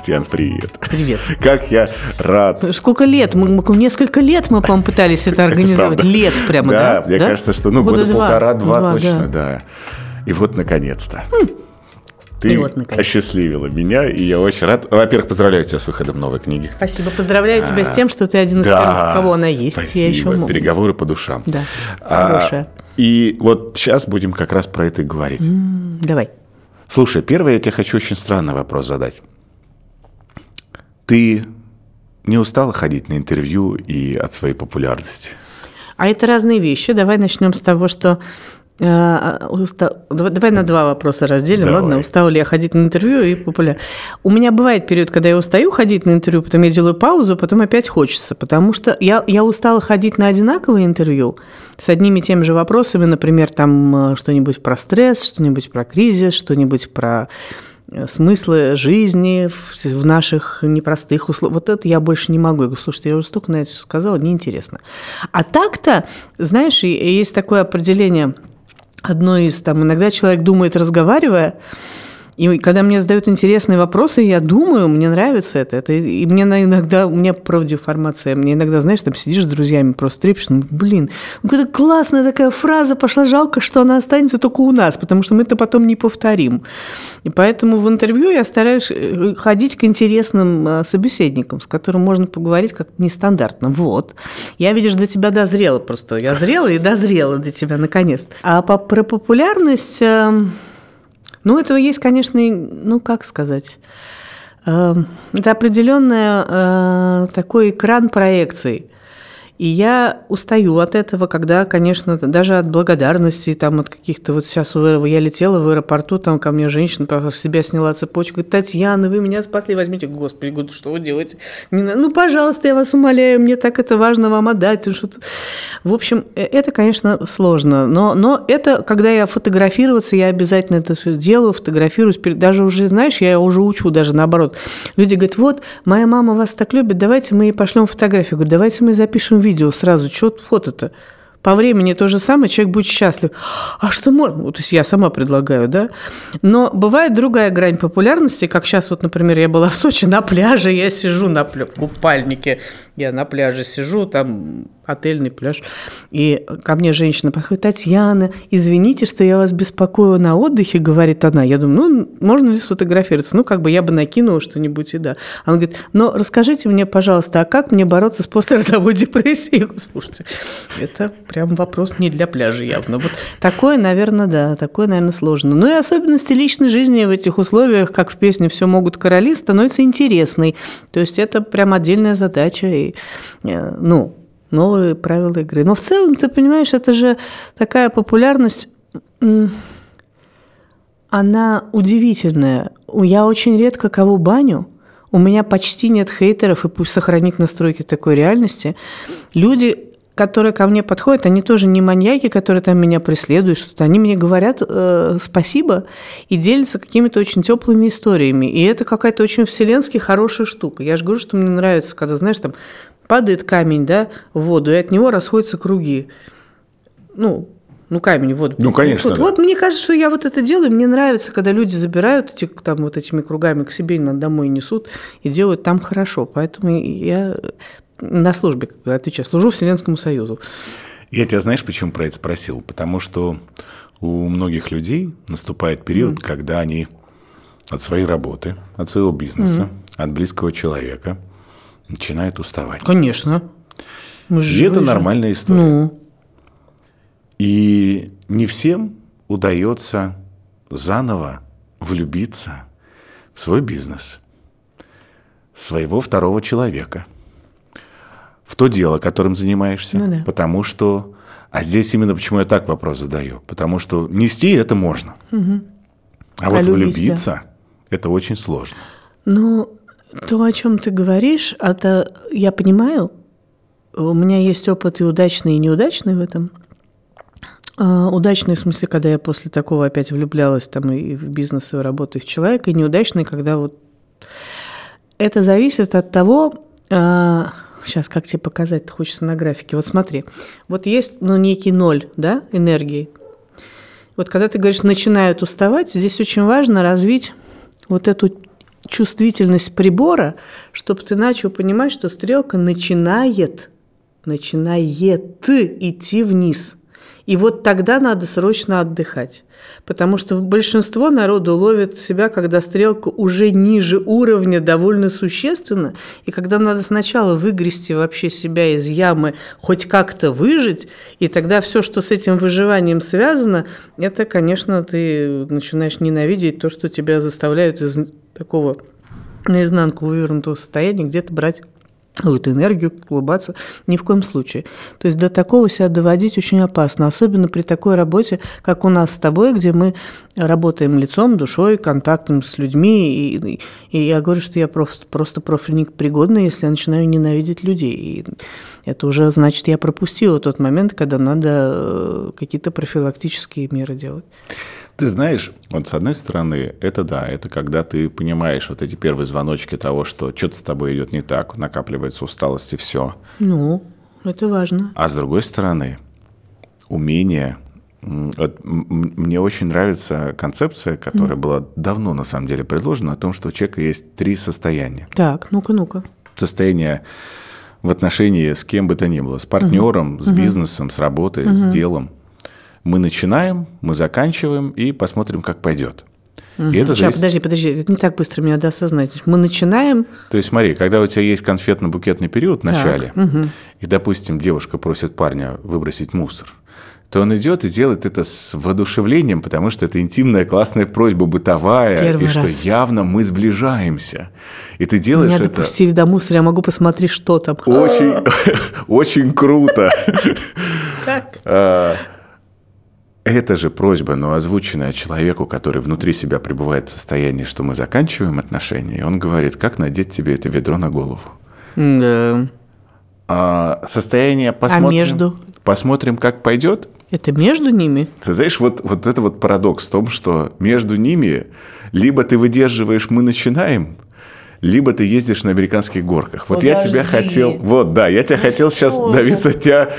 Татьяна, привет. Привет. Как я рад. Сколько лет? Мы, мы- несколько лет мы, по-моему, пытались это организовать. правда. лет прямо, да? Да, мне кажется, что ну Года года два. полтора-два Два, точно, да. да. И вот наконец-то. Ты И вот, наконец-то. осчастливила меня, и я очень рад. Во-первых, поздравляю тебя с выходом новой книги. Спасибо. Поздравляю тебя с тем, что ты один из Да. первых, кого она есть. Спасибо. Я еще Переговоры по душам. Да, А, хорошая. и вот сейчас будем как раз про это и говорить. М, Давай. Слушай, первый я тебе хочу очень странный вопрос задать. Ты не устала ходить на интервью и от своей популярности? А это разные вещи. Давай начнем с того, что э, Давай на два вопроса разделим. Давай. Ладно, устала ли я ходить на интервью и популяр. У меня бывает период, когда я устаю ходить на интервью, потом я делаю паузу, потом опять хочется, потому что я, я устала ходить на одинаковые интервью с одними и теми же вопросами, например, там э, что-нибудь про стресс, что-нибудь про кризис, что-нибудь про смыслы жизни в, наших непростых условиях. Вот это я больше не могу. Я говорю, слушайте, я уже столько на это сказала, неинтересно. А так-то, знаешь, есть такое определение, одно из, там, иногда человек думает, разговаривая, и когда мне задают интересные вопросы, я думаю, мне нравится это. это и мне иногда, у меня профдеформация, мне иногда, знаешь, там сидишь с друзьями, просто трепишь, ну, блин, ну, какая классная такая фраза пошла, жалко, что она останется только у нас, потому что мы это потом не повторим. И поэтому в интервью я стараюсь э, ходить к интересным э, собеседникам, с которым можно поговорить как-то нестандартно. Вот. Я, видишь, до тебя дозрела просто. Я зрела и дозрела до тебя, наконец-то. А по, про популярность... э, ну, этого есть, конечно, и, ну, как сказать, э, это определенный такой экран проекций. И я устаю от этого, когда, конечно, даже от благодарности, там, от каких-то... Вот сейчас я летела в аэропорту, там ко мне женщина с себя сняла цепочку, говорит, Татьяна, вы меня спасли, возьмите. Господи, говорю, что вы делаете? Не ну, пожалуйста, я вас умоляю, мне так это важно вам отдать. Что-то. В общем, э, это, конечно, сложно. Но, но это, когда я фотографироваться, я обязательно это все делаю, фотографируюсь. Даже уже, знаешь, я уже учу даже наоборот. Люди говорят, вот, моя мама вас так любит, давайте мы ей пошлем фотографию. Я говорю, давайте мы запишем видео сразу. Что фото-то? По времени то же самое, человек будет счастлив. А что можно? Вот, то есть я сама предлагаю, да? Но бывает другая грань популярности, как сейчас вот, например, я была в Сочи на пляже, я сижу на пля- купальнике, я на пляже сижу, там отельный пляж, и ко мне женщина подходит, Татьяна, извините, что я вас беспокою на отдыхе, говорит она. Я думаю, ну, можно ли сфотографироваться? Ну, как бы я бы накинула что-нибудь, и да. Она говорит, но расскажите мне, пожалуйста, а как мне бороться с послеродовой депрессией? Слушайте, это прям вопрос не для пляжа явно. Вот такое, наверное, да, такое, наверное, сложно. Ну и особенности личной жизни в этих условиях, как в песне «Все могут короли», становится интересной. То есть это прям отдельная задача. И, э, ну, новые правила игры. Но в целом, ты понимаешь, это же такая популярность, она удивительная. Я очень редко кого баню, у меня почти нет хейтеров, и пусть сохранить настройки такой реальности. Люди, которые ко мне подходят, они тоже не маньяки, которые там меня преследуют, что-то. Они мне говорят э, спасибо и делятся какими-то очень теплыми историями. И это какая-то очень вселенски хорошая штука. Я же говорю, что мне нравится, когда, знаешь, там падает камень да, в воду, и от него расходятся круги. Ну, ну, камень в воду. Ну, конечно, Вот, да. вот мне кажется, что я вот это делаю. Мне нравится, когда люди забирают эти, там, вот этими кругами к себе на- домой несут и делают там хорошо. Поэтому я на службе, когда отвечаю, служу Вселенскому Союзу. Я тебя знаешь, почему про это спросил? Потому что у многих людей наступает период, когда они от своей работы, от своего бизнеса, от близкого человека начинают уставать. Конечно. Мы же И это же. нормальная история. Ну, И не всем удается заново влюбиться в свой бизнес, в своего второго человека, в то дело, которым занимаешься. Ну да. Потому что... А здесь именно почему я так вопрос задаю. Потому что нести это можно. А вот любить, влюбиться это очень сложно. Ну, то, о чем ты говоришь, это я понимаю. У меня есть опыт и удачный, и неудачный в этом. А, Удачный в смысле, когда я после такого опять влюблялась там и в бизнес, и в работу, и в человека, и неудачный, когда вот... Это зависит от того, сейчас как тебе показать, ты хочется на графике. Вот смотри, вот есть ну, некий ноль да, энергии. Вот когда ты говоришь, начинают уставать, здесь очень важно развить вот эту чувствительность прибора, чтобы ты начал понимать, что стрелка начинает, начинает идти вниз. И вот тогда надо срочно отдыхать. Потому что большинство народу ловит себя, когда стрелка уже ниже уровня довольно существенно, и когда надо сначала выгрести вообще себя из ямы, хоть как-то выжить, и тогда все, что с этим выживанием связано, это, конечно, ты начинаешь ненавидеть то, что тебя заставляют из такого наизнанку вывернутого состояния где-то брать какую-то энергию, улыбаться. Ни в коем случае. То есть до такого себя доводить очень опасно, особенно при такой работе, как у нас с тобой, где мы работаем лицом, душой, контактом с людьми. И, и я говорю, что я просто, просто профильник пригодный, если я начинаю ненавидеть людей. И это уже значит, я пропустила тот момент, когда надо э, какие-то профилактические меры делать. Ты знаешь, вот с одной стороны, это да, это когда ты понимаешь вот эти первые звоночки того, что что-то с тобой идет не так, накапливается усталость и все. Ну, это важно. А с другой стороны, умение вот мне очень нравится концепция, которая mm. была давно на самом деле предложена, о том, что у человека есть три состояния. Так, ну-ка, ну-ка. Состояние в отношении с кем бы то ни было, с партнером, mm-hmm. с бизнесом, с работой, mm-hmm. с делом. Мы начинаем, мы заканчиваем и посмотрим, как пойдет. Угу. И это Сейчас, зависит... подожди, подожди, это не так быстро мне надо осознать. Мы начинаем... То есть смотри, когда у тебя есть конфетно-букетный период в начале, так, угу. и, допустим, девушка просит парня выбросить мусор, то он идет и делает это с воодушевлением, потому что это интимная классная просьба бытовая, Первый и раз. что явно мы сближаемся. И ты делаешь Меня это... допустили до мусора, я могу посмотреть, что там. Очень, очень круто. Как? А, это же просьба, но озвученная человеку, который внутри себя пребывает в состоянии, что мы заканчиваем отношения, и он говорит, как надеть тебе это ведро на голову. Да. А, состояние посмотрим. А между? Посмотрим, как пойдет. Это между ними? Ты знаешь, вот, вот это вот парадокс в том, что между ними либо ты выдерживаешь «мы начинаем», либо ты ездишь на американских горках. Вот Подожди. я тебя хотел, вот, да, я тебя ну хотел сейчас добиться от тебя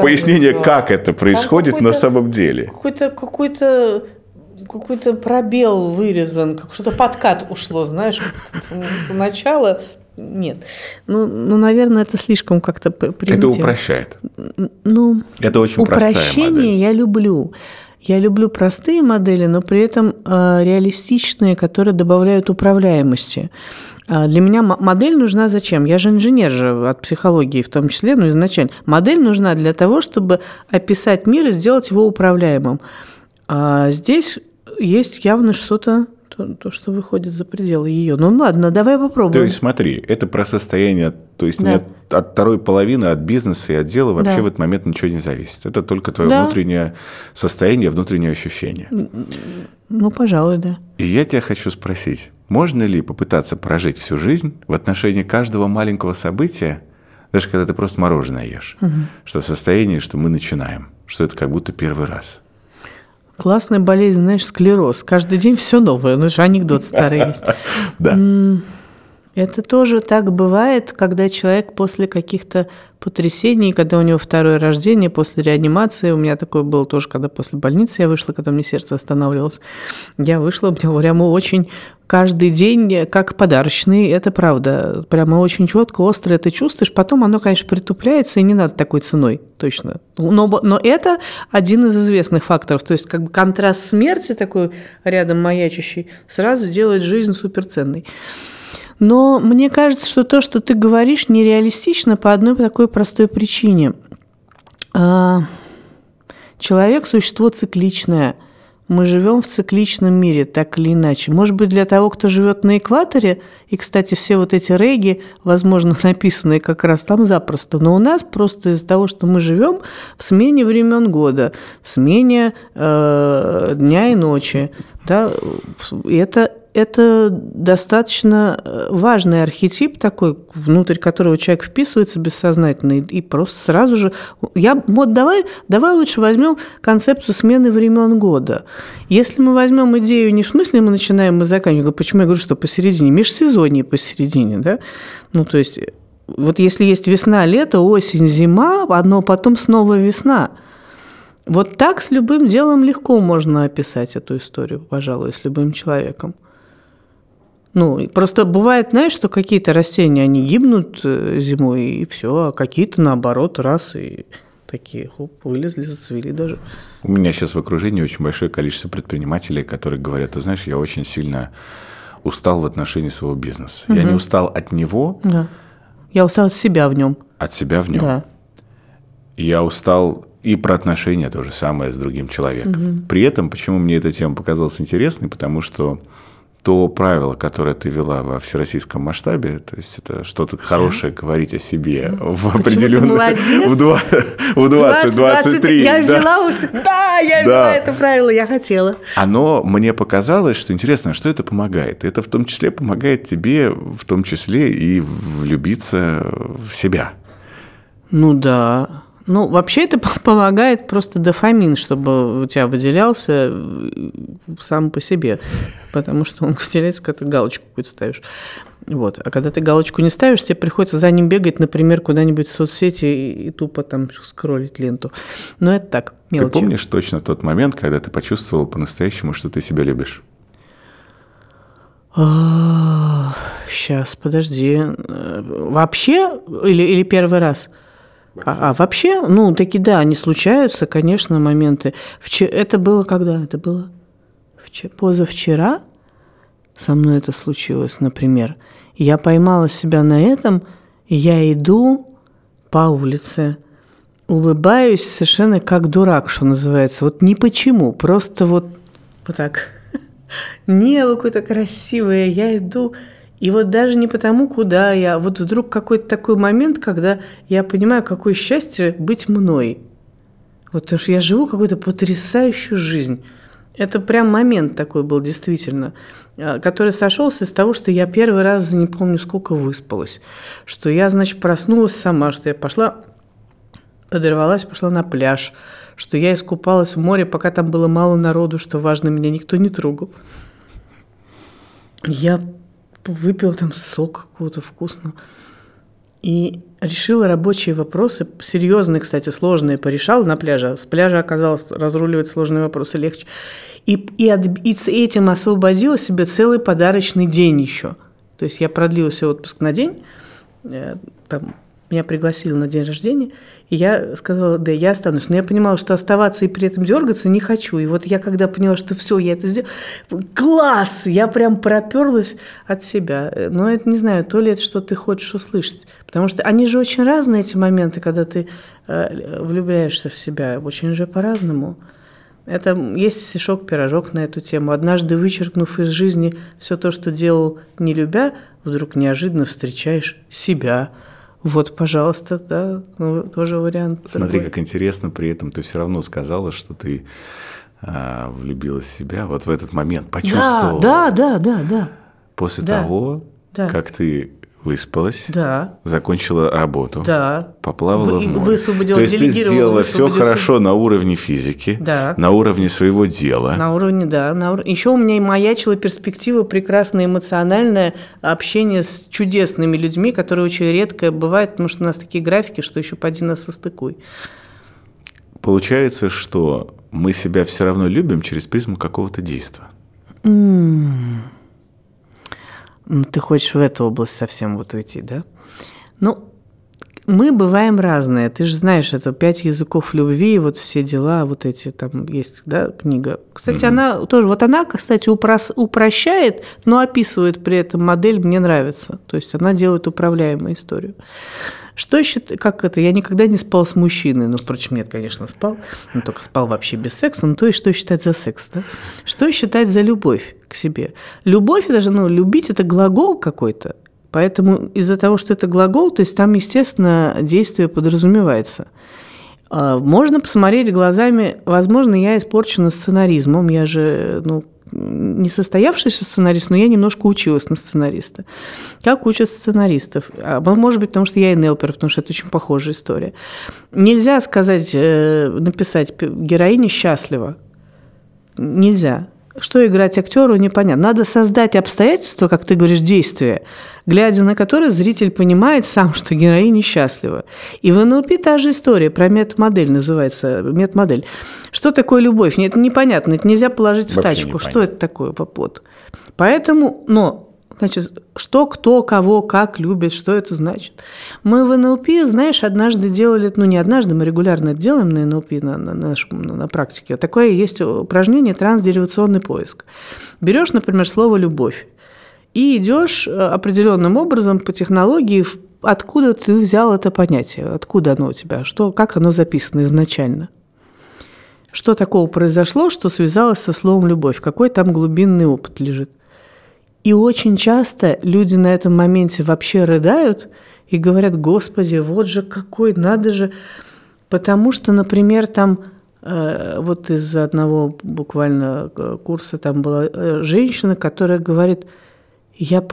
пояснение, как это происходит на самом деле. Какой-то какой-то какой-то пробел вырезан, как что-то подкат ушло, знаешь, начало. Нет. Ну, ну, наверное, это слишком как-то Это упрощает. Ну, это очень упрощение модель. я люблю. Я люблю простые модели, но при этом э, реалистичные, которые добавляют управляемости. А для меня модель нужна зачем? Я же инженер же от психологии в том числе, ну изначально. Модель нужна для того, чтобы описать мир и сделать его управляемым. А здесь есть явно что-то то, то, что выходит за пределы ее. Ну ладно, давай попробуем. То есть смотри, это про состояние, то есть да. не от, от второй половины, от бизнеса и от дела вообще да. в этот момент ничего не зависит. Это только твое да. внутреннее состояние, внутреннее ощущение. Ну, пожалуй, да. И я тебя хочу спросить, можно ли попытаться прожить всю жизнь в отношении каждого маленького события, даже когда ты просто мороженое ешь, угу. что в состоянии, что мы начинаем, что это как будто первый раз – Классная болезнь, знаешь, склероз. Каждый день все новое. Ну, же анекдот старый есть. Да. Это тоже так бывает, когда человек после каких-то потрясений, когда у него второе рождение, после реанимации, у меня такое было тоже, когда после больницы я вышла, когда мне сердце останавливалось, я вышла, у меня прямо очень каждый день как подарочный, это правда, прямо очень четко, остро это чувствуешь, потом оно, конечно, притупляется, и не надо такой ценой, точно. Но, но это один из известных факторов, то есть как бы контраст смерти такой рядом маячащий сразу делает жизнь суперценной. Но мне кажется, что то, что ты говоришь, нереалистично по одной такой простой причине. А, человек – существо цикличное. Мы живем в цикличном мире, так или иначе. Может быть, для того, кто живет на экваторе, и, кстати, все вот эти реги, возможно, написанные как раз там запросто, но у нас просто из-за того, что мы живем в смене времен года, в смене э, дня и ночи, да, это это достаточно э, важный архетип такой, внутрь которого человек вписывается бессознательно и, и просто сразу же... Я, вот давай, давай лучше возьмем концепцию смены времен года. Если мы возьмем идею не в смысле мы начинаем, мы заканчиваем, почему я говорю, что посередине, межсезонье посередине, да? Ну, то есть вот если есть весна, лето, осень, зима, одно потом снова весна. Вот так с любым делом легко можно описать эту историю, пожалуй, с любым человеком. Ну, просто бывает, знаешь, что какие-то растения, они гибнут э, зимой, и все, а какие-то, наоборот, раз и такие, хоп, вылезли, зацвели даже. У меня сейчас в окружении очень большое количество предпринимателей, которые говорят, ты знаешь, я очень сильно устал в отношении своего бизнеса. Угу. Я не устал от него. Да. Я устал от себя в нем. От себя в нем. Да. Я устал и про отношения то же самое с другим человеком. Угу. При этом, почему мне эта тема показалась интересной, потому что то правило, которое ты вела во всероссийском масштабе, то есть это что-то хорошее говорить о себе в определенном... В, 20, в 20, 23. Я. Да, да я да. это правило, я хотела. Оно мне показалось, что интересно, что это помогает. Это в том числе помогает тебе, в том числе и влюбиться в себя. Ну да. Ну, вообще это помогает просто дофамин, чтобы у тебя выделялся э, сам по себе, потому что он выделяется, когда ты галочку какую-то ставишь. Вот. А когда ты галочку не ставишь, тебе приходится за ним бегать, например, куда-нибудь в соцсети и, и тупо там скроллить ленту. Но это так, мелочи. Ты помнишь точно тот момент, когда ты почувствовал по-настоящему, что ты себя любишь? Сейчас, подожди. Э, вообще или, или первый раз? – а, а вообще, ну, таки да, они случаются, конечно, моменты. Это было когда? Это было позавчера со мной это случилось, например. Я поймала себя на этом, я иду по улице, улыбаюсь совершенно как дурак, что называется. Вот не почему, просто вот, вот так. Небо какое-то красивое, я иду, и вот даже не потому, куда я, вот вдруг какой-то такой момент, когда я понимаю, какое счастье быть мной. Вот потому что я живу какую-то потрясающую жизнь. Это прям момент такой был действительно, а, который сошелся из того, что я первый раз не помню сколько выспалась, что я, значит, проснулась сама, что я пошла, подорвалась, пошла на пляж, что я искупалась в море, пока там было мало народу, что важно, меня никто не трогал. Я выпила там сок какого-то вкусного. И решила рабочие вопросы, серьезные, кстати, сложные, порешала на пляже. С пляжа оказалось разруливать сложные вопросы легче. И, и, от, и с этим освободила себе целый подарочный день еще. То есть я продлила себе отпуск на день, э, там, меня пригласили на день рождения, и я сказала, да, я останусь. Но я понимала, что оставаться и при этом дергаться не хочу. И вот я когда поняла, что все, я это сделала, класс! Я прям проперлась от себя. Но это не знаю, то ли это что ты хочешь услышать. Потому что они же очень разные, эти моменты, когда ты э, влюбляешься в себя. Очень же по-разному. Это есть стишок-пирожок на эту тему. Однажды вычеркнув из жизни все то, что делал не любя, вдруг неожиданно встречаешь себя – вот, пожалуйста, да, ну, тоже вариант. Смотри, такой. как интересно, при этом ты все равно сказала, что ты а, влюбилась в себя вот в этот момент, почувствовала. Да, да, да, да. После да, того, да. как ты выспалась, да. закончила работу, да. поплавала Вы, в море. Высвободила, То есть ты сделала все хорошо на уровне физики, да. на уровне своего дела. На уровне, да. На ур... Еще у меня и маячила перспектива прекрасное эмоциональное общение с чудесными людьми, которые очень редко бывает, потому что у нас такие графики, что еще поди нас состыкуй. Получается, что мы себя все равно любим через призму какого-то действия. Mm. Ну, ты хочешь в эту область совсем вот уйти, да? Ну, мы бываем разные. Ты же знаешь, это «Пять языков любви», вот все дела, вот эти там есть, да, книга. Кстати, mm-hmm. она тоже, вот она, кстати, упрос, упрощает, но описывает при этом модель «мне нравится». То есть она делает управляемую историю. Что считать, как это, я никогда не спал с мужчиной, ну, впрочем, нет, конечно, спал, но только спал вообще без секса, ну, то есть что считать за секс, да? Что считать за любовь к себе? Любовь, это же, ну, любить – это глагол какой-то, поэтому из-за того, что это глагол, то есть там, естественно, действие подразумевается. А, можно посмотреть глазами, возможно, я испорчена сценаризмом, я же, ну, не состоявшийся сценарист, но я немножко училась на сценариста. Как учат сценаристов? А, может быть, потому что я и Нелпер, потому что это очень похожая история. Нельзя сказать, э, написать героиня счастлива. Нельзя. Что играть актеру, непонятно. Надо создать обстоятельства, как ты говоришь, действия, глядя на которые зритель понимает сам, что героиня счастлива. И в НЛП та же история про метамодель называется. Метамодель. Что такое любовь? Это непонятно, это нельзя положить Вообще в тачку. Что это такое? Вот. Поэтому, но Значит, что, кто, кого, как любит, что это значит. Мы в НЛП, знаешь, однажды делали, ну не однажды, мы регулярно это делаем на НЛП, на, на, на, на практике. Такое есть упражнение трансдеривационный поиск. Берешь, например, слово «любовь» и идешь э, определенным образом по технологии, откуда ты взял это понятие, откуда оно у тебя, что, как оно записано изначально. Что такого произошло, что связалось со словом «любовь», какой там глубинный опыт лежит. И очень часто люди на этом моменте вообще рыдают и говорят, господи, вот же какой, надо же. Потому что, например, там э, вот из одного буквально э, курса там была э, женщина, которая говорит, я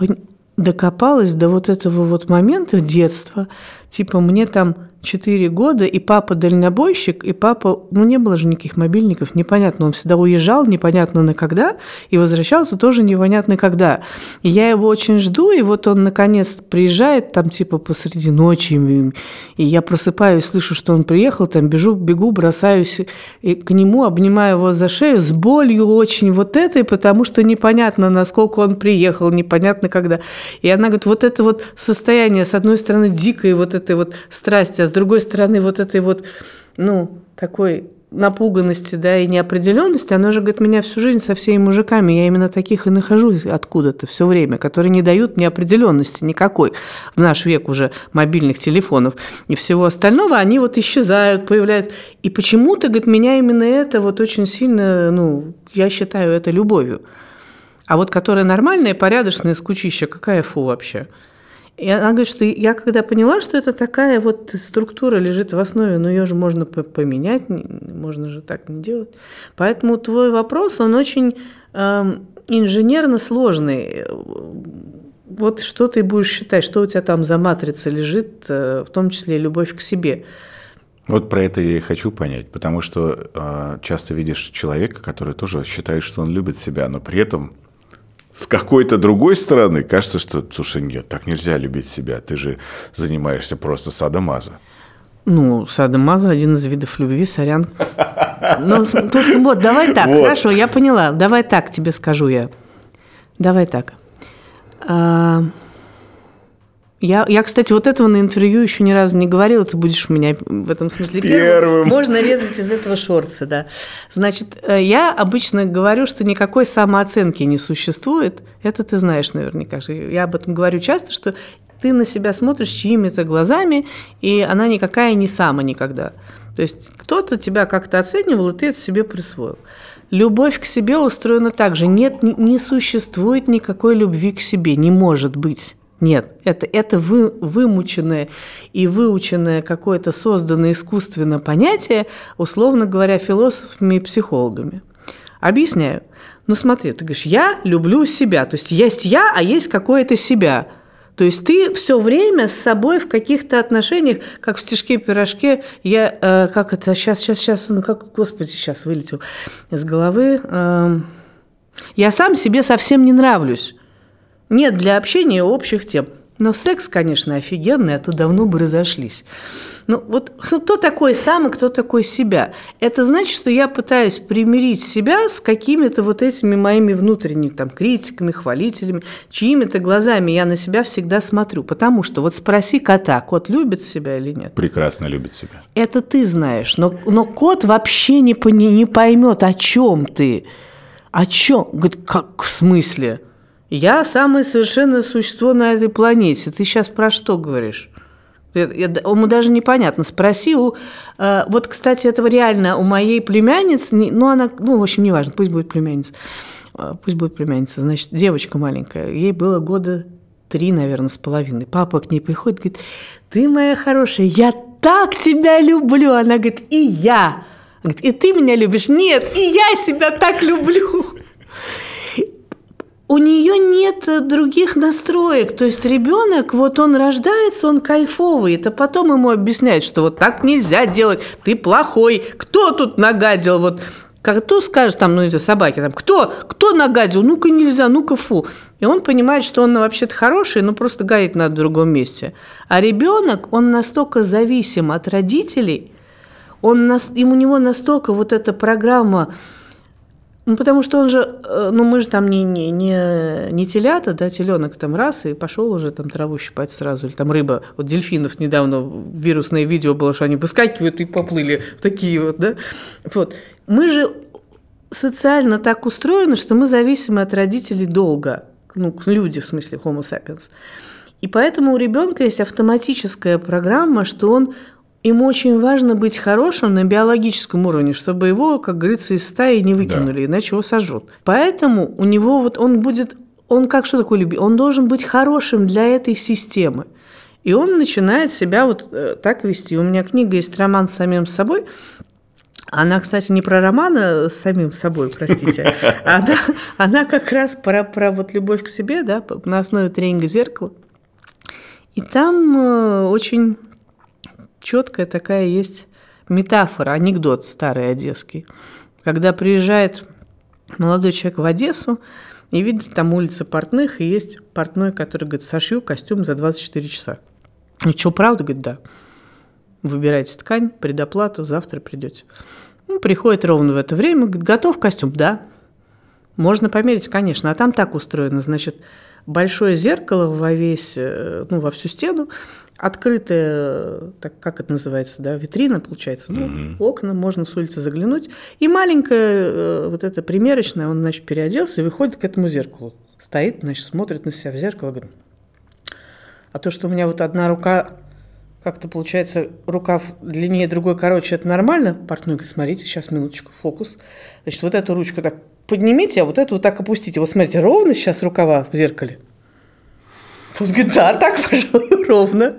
докопалась до вот этого вот момента детства, типа мне там 4 года, и папа дальнобойщик, и папа, ну, не было же никаких мобильников, непонятно, он всегда уезжал, непонятно на когда, и возвращался тоже непонятно когда. И я его очень жду, и вот он, наконец, приезжает там, типа, посреди ночи, и я просыпаюсь, слышу, что он приехал, там, бежу, бегу, бросаюсь и к нему, обнимаю его за шею с болью очень вот этой, потому что непонятно, насколько он приехал, непонятно когда. И она говорит, вот это вот состояние, с одной стороны, дикой вот этой вот страсти, а другой стороны, вот этой вот, ну, такой напуганности, да, и неопределенности, оно же, говорит, меня всю жизнь со всеми мужиками, я именно таких и нахожу откуда-то все время, которые не дают неопределенности никакой в наш век уже мобильных телефонов и всего остального, они вот исчезают, появляются. И почему-то, говорит, меня именно это вот очень сильно, ну, я считаю это любовью. А вот которая нормальная, порядочная, скучища, какая фу вообще – и она говорит, что я когда поняла, что это такая вот структура лежит в основе, но ее же можно поменять, можно же так не делать. Поэтому твой вопрос, он очень э, инженерно сложный. Вот что ты будешь считать, что у тебя там за матрица лежит, э, в том числе любовь к себе. Вот про это я и хочу понять, потому что э, часто видишь человека, который тоже считает, что он любит себя, но при этом с какой-то другой стороны кажется, что, слушай, нет, так нельзя любить себя, ты же занимаешься просто садомазо. Ну, садомазо – один из видов любви, сорян. Ну, тут, вот, давай так, вот. хорошо, я поняла. Давай так тебе скажу я. Давай так. А, я, я, кстати, вот этого на интервью еще ни разу не говорила, ты будешь у меня в этом смысле первым. первым. Можно резать из этого шорца, да. Значит, э, я обычно говорю, что никакой самооценки не существует. Это ты знаешь наверняка. Я об этом говорю часто, что ты на себя смотришь чьими-то глазами, и она никакая не сама никогда. То есть кто-то тебя как-то оценивал, и ты это себе присвоил. Любовь к себе устроена так же. Нет, не существует никакой любви к себе, не может быть. Нет, это, это вы, вымученное и выученное какое-то созданное искусственно понятие, условно говоря, философами и психологами. Объясняю. Ну смотри, ты говоришь, я люблю себя. То есть есть я, а есть какое-то себя. То есть ты все время с собой в каких-то отношениях, как в стишке-пирожке, я, э, как это, сейчас, сейчас, сейчас, ну как, господи, сейчас вылетел из головы. Э, я сам себе совсем не нравлюсь. Нет для общения общих тем. Но секс, конечно, офигенный, а то давно бы разошлись. Ну вот кто такой сам и кто такой себя? Это значит, что я пытаюсь примирить себя с какими-то вот этими моими внутренними там, критиками, хвалителями, чьими-то глазами я на себя всегда смотрю. Потому что вот спроси кота, кот любит себя или нет? Прекрасно любит себя. Это ты знаешь, но, но кот вообще не, не, не поймет, о чем ты. О чем? Говорит, как в смысле? Я самое совершенное существо на этой планете. Ты сейчас про что говоришь? Ему даже непонятно. Спроси у... Э, вот, кстати, этого реально у моей племянницы... Ну, она... Ну, в общем, неважно, пусть будет племянница. Э, пусть будет племянница. Значит, девочка маленькая. Ей было года три, наверное, с половиной. Папа к ней приходит, говорит, ты моя хорошая, я так тебя люблю. Она говорит, и я. Говорит, и ты меня любишь? Нет, и я себя так люблю у нее нет других настроек. То есть ребенок, вот он рождается, он кайфовый. Это потом ему объясняют, что вот так нельзя делать, ты плохой. Кто тут нагадил? Вот кто скажет там, ну, эти собаки, там, кто, кто нагадил, ну-ка нельзя, ну-ка фу. И он понимает, что он вообще-то хороший, но просто гадить надо в другом месте. А ребенок, он настолько зависим от родителей, он, у него настолько вот эта программа Ну, потому что он же, э, ну, мы же там не, не, не, не телята, да, теленок там раз и пошел уже там траву щипать сразу, или там рыба, вот дельфинов недавно вирусное видео было, что они выскакивают и поплыли, такие вот, да, вот. Мы же социально так устроены, что мы зависимы от родителей долго, ну, люди, в смысле, homo sapiens. И поэтому у ребенка есть автоматическая программа, что он им очень важно быть хорошим на биологическом уровне, чтобы его, как говорится, из стаи не выкинули, да. иначе его сожрут. Поэтому у него вот он будет, он как что такое любить? Он должен быть хорошим для этой системы. И он начинает себя вот э, так вести. У меня книга есть «Роман с самим собой», она, кстати, не про романа с самим собой, простите. Она, она как раз про, про вот любовь к себе, да, на основе тренинга зеркала. И там э, очень четкая такая есть метафора, анекдот старый одесский. Когда приезжает молодой человек в Одессу и видит там улицы портных, и есть портной, который говорит, сошью костюм за 24 часа. И что, правда? Говорит, да. Выбирайте ткань, предоплату, завтра придете. Ну, приходит ровно в это время, говорит, готов костюм? Да. Можно померить, конечно. А там так устроено, значит, большое зеркало во весь, э, ну, во всю стену, открытая, так как это называется, да, витрина, получается, ну, угу. окна, можно с улицы заглянуть. И маленькая э, вот эта примерочная, он, значит, переоделся и выходит к этому зеркалу. Стоит, значит, смотрит на себя в зеркало, говорит, а то, что у меня вот одна рука, как-то получается, рукав длиннее, другой короче, это нормально? Партнер говорит, смотрите, сейчас минуточку, фокус. Значит, вот эту ручку так поднимите, а вот эту вот так опустите. Вот смотрите, ровно сейчас рукава в зеркале. Тут говорит, да, так, пожалуй, ровно.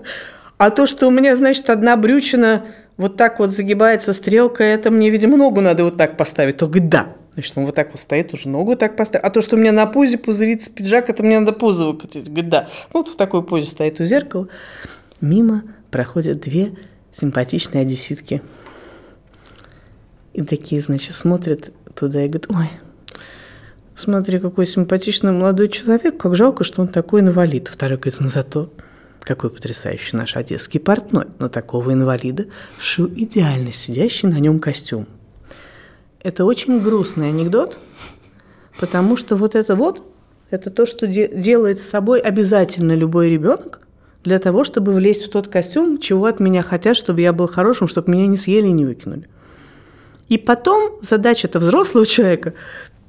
А то, что у меня, значит, одна брючина вот так вот загибается стрелка, это мне, видимо, ногу надо вот так поставить. То говорит, да. Значит, он вот так вот стоит, уже ногу так поставить. А то, что у меня на пузе пузырится пиджак, это мне надо пузо выкатить. Говорит, да. Ну, вот в такой позе стоит у зеркала. Мимо проходят две симпатичные одесситки. И такие, значит, смотрят туда и говорят, ой, смотри, какой симпатичный молодой человек, как жалко, что он такой инвалид. Второй говорит, ну зато какой потрясающий наш одесский портной. Но такого инвалида шил идеально сидящий на нем костюм. Это очень грустный анекдот, потому что вот это вот, это то, что де- делает с собой обязательно любой ребенок для того, чтобы влезть в тот костюм, чего от меня хотят, чтобы я был хорошим, чтобы меня не съели и не выкинули. И потом задача-то взрослого человека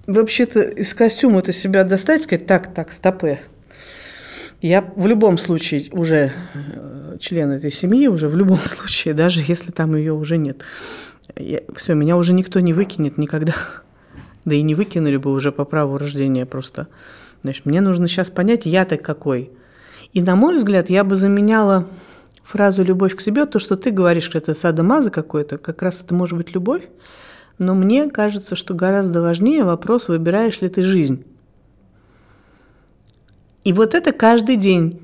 вообще-то из костюма-то себя достать, сказать, так, так, стопы. Я в любом случае уже э, член этой семьи, уже в любом случае, даже если там ее уже нет. Я, все, меня уже никто не выкинет никогда. Да и не выкинули бы уже по праву рождения просто. Значит, мне нужно сейчас понять, я-то какой. И, на мой взгляд, я бы заменяла фразу «любовь к себе», то, что ты говоришь, что это садомаза какой-то, как раз это может быть любовь, но мне кажется, что гораздо важнее вопрос, выбираешь ли ты жизнь. И вот это каждый день.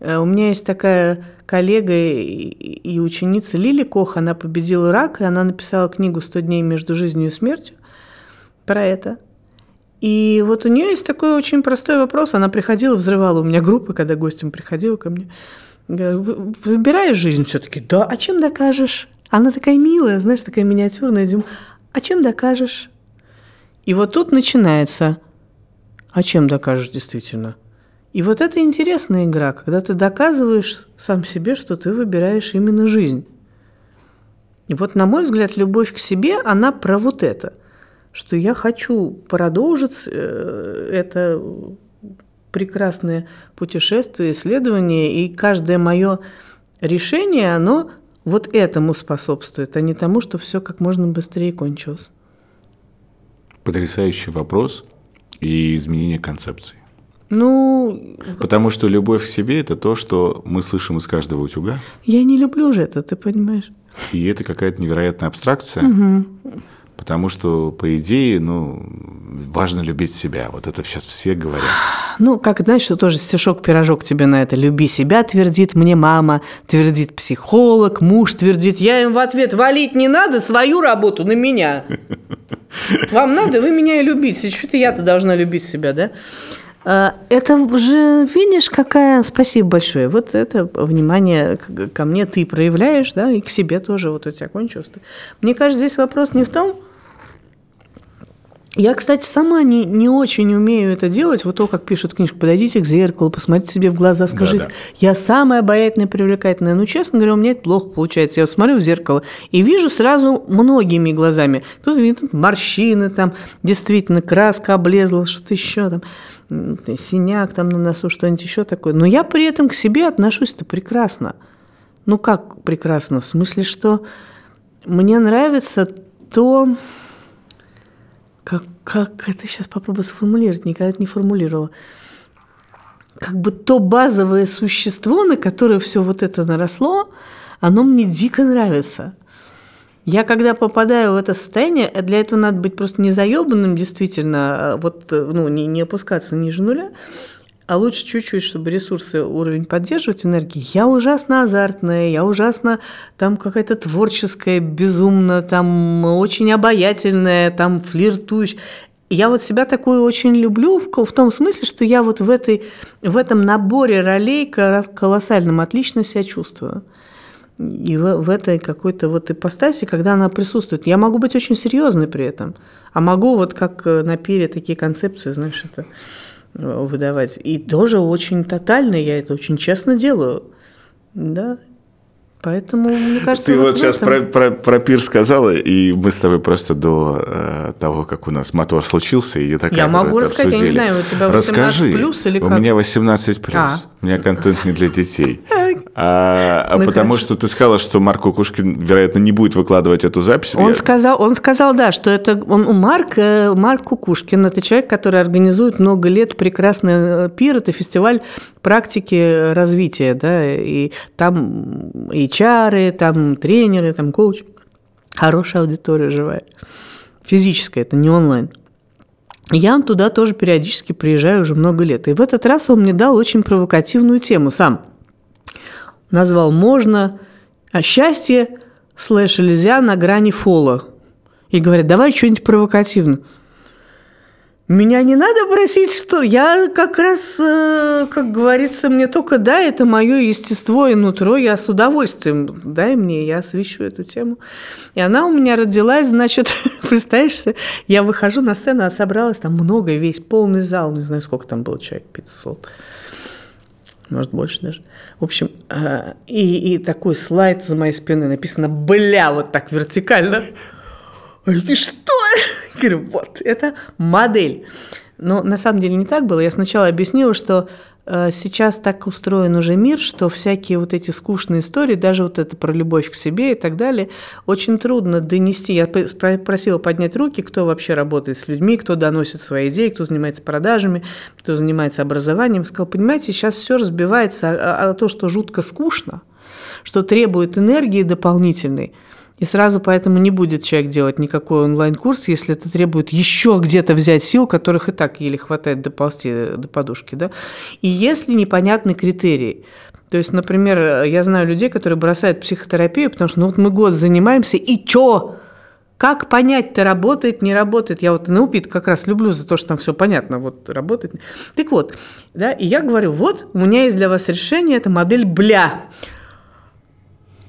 Э, у меня есть такая коллега и ученица Лили Кох, она победила рак, и она написала книгу «100 дней между жизнью и смертью» про это. И вот у нее есть такой очень простой вопрос. Она приходила, взрывала у меня группы, когда гостем приходила ко мне. Выбираешь жизнь все-таки? Да, а чем докажешь? Она такая милая, знаешь, такая миниатюрная. А чем докажешь? И вот тут начинается. А чем докажешь действительно? И вот это интересная игра, когда ты доказываешь сам себе, что ты выбираешь именно жизнь. И вот, на мой взгляд, любовь к себе, она про вот это, что я хочу продолжить э, это прекрасное путешествие, исследование, и каждое мое решение, оно вот этому способствует, а не тому, что все как можно быстрее кончилось. Потрясающий вопрос и изменение концепции. Ну... Потому что любовь к себе – это то, что мы слышим из каждого утюга. Я не люблю же это, ты понимаешь. И это какая-то невероятная абстракция. Угу. Потому что, по идее, ну, важно любить себя. Вот это сейчас все говорят. Ну, как, знаешь, что тоже стишок-пирожок тебе на это. «Люби себя», твердит мне мама, твердит психолог, муж твердит. Я им в ответ «Валить не надо свою работу на меня». Вам надо, вы меня и любите. Что-то я-то должна любить себя, да? А, это же, видишь, какая... Спасибо большое. Вот это внимание ко мне ты проявляешь, да, и к себе тоже вот у тебя кончилось. Мне кажется, здесь вопрос не в том, Я, кстати, сама не, не очень умею это делать. Вот то, как пишут книжку, подойдите к зеркалу, посмотрите себе в глаза, скажите, Да-да. я самая обаятельная, привлекательная. Ну, честно говоря, у меня это плохо получается. Я смотрю в зеркало и вижу сразу многими глазами. Кто-то видит морщины, там действительно краска облезла, что-то еще там, синяк там на носу, что-нибудь еще такое. Но я при этом к себе отношусь-то прекрасно. Ну, как прекрасно? В смысле, что мне нравится то, как, как это сейчас попробую сформулировать, никогда это не формулировала. Как бы то базовое существо, на которое все вот это наросло, оно мне дико нравится. Я когда попадаю в это состояние, э, для этого надо быть просто не заебанным, действительно, а вот, э, ну, не, не опускаться ниже нуля, а лучше чуть-чуть, чтобы ресурсы, уровень поддерживать энергии. Я ужасно азартная, я ужасно там какая-то творческая, безумно, там очень обаятельная, там флиртующая. Я вот себя такую очень люблю в, том смысле, что я вот в, этой, в этом наборе ролей колоссальном отлично себя чувствую. И в, в этой какой-то вот ипостаси, когда она присутствует, я могу быть очень серьезной при этом, а могу вот как на пире такие концепции, знаешь, это выдавать. И тоже очень тотально, я это очень честно делаю. Да, Поэтому, мне кажется, Ты вот, вот сейчас про, про, про пир сказала, и мы с тобой просто до э, того, как у нас мотор случился, и такая Я могу рассказать, обсудили. я не знаю, у тебя 18 Расскажи, плюс или как? У меня 18 плюс. А. У меня контент не для детей. А, а ну, потому хорошо. что ты сказала, что Марк Кукушкин, вероятно, не будет выкладывать эту запись. Он, я... сказал, он сказал, да, что это он, Марк, э, Марк Кукушкин, это человек, который организует много лет прекрасный э, пир, это фестиваль практики развития, да, и там HR, там тренеры, там коуч. Хорошая аудитория живая. Физическая, это не онлайн. Я туда тоже периодически приезжаю уже много лет. И в этот раз он мне дал очень провокативную тему сам – назвал «можно», а «счастье» слэш «нельзя» на грани фола. И говорят, давай что-нибудь провокативно. Меня не надо просить, что я как раз, э, как говорится, мне только да, это мое естество и нутро, я с удовольствием, дай мне, я освещу эту тему. И она у меня родилась, значит, представишься, я выхожу на сцену, а собралась там много, весь полный зал, ну не знаю, сколько там было человек, 500 может, больше даже. В общем, э, и, и такой слайд за моей спиной написано «бля» вот так вертикально. И что? Говорю, вот, это модель. Но на самом деле не так было. Я сначала объяснила, что Э, сейчас так устроен уже мир, что всякие вот эти скучные истории, даже вот это про любовь к себе и так далее, очень трудно донести. Я просила поднять руки, кто вообще работает с людьми, кто доносит свои идеи, кто занимается продажами, кто занимается образованием. Сказал, понимаете, сейчас все разбивается, а, а то, что жутко скучно, что требует энергии дополнительной – и сразу поэтому не будет человек делать никакой онлайн-курс, если это требует еще где-то взять сил, которых и так еле хватает доползти до подушки. Да? И если непонятны критерии, то есть, например, я знаю людей, которые бросают психотерапию, потому что ну вот мы год занимаемся, и чё? Как понять-то, работает, не работает? Я вот НЛП как раз люблю за то, что там все понятно, вот работает. Так вот, да, и я говорю, вот у меня есть для вас решение, это модель «бля».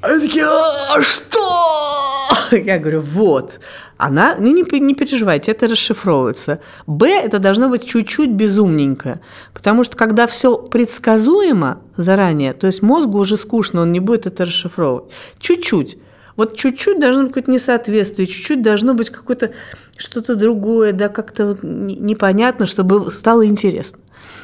Они такие, а что? Я говорю, вот. Она, не, не, не переживайте, это расшифровывается. Б – это должно быть чуть-чуть безумненько. Потому что когда все предсказуемо заранее, то есть мозгу уже скучно, он не будет это расшифровывать. Чуть-чуть. Вот чуть-чуть должно быть какое-то несоответствие, чуть-чуть должно быть какое-то что-то другое, да, как-то непонятно, чтобы стало интересно.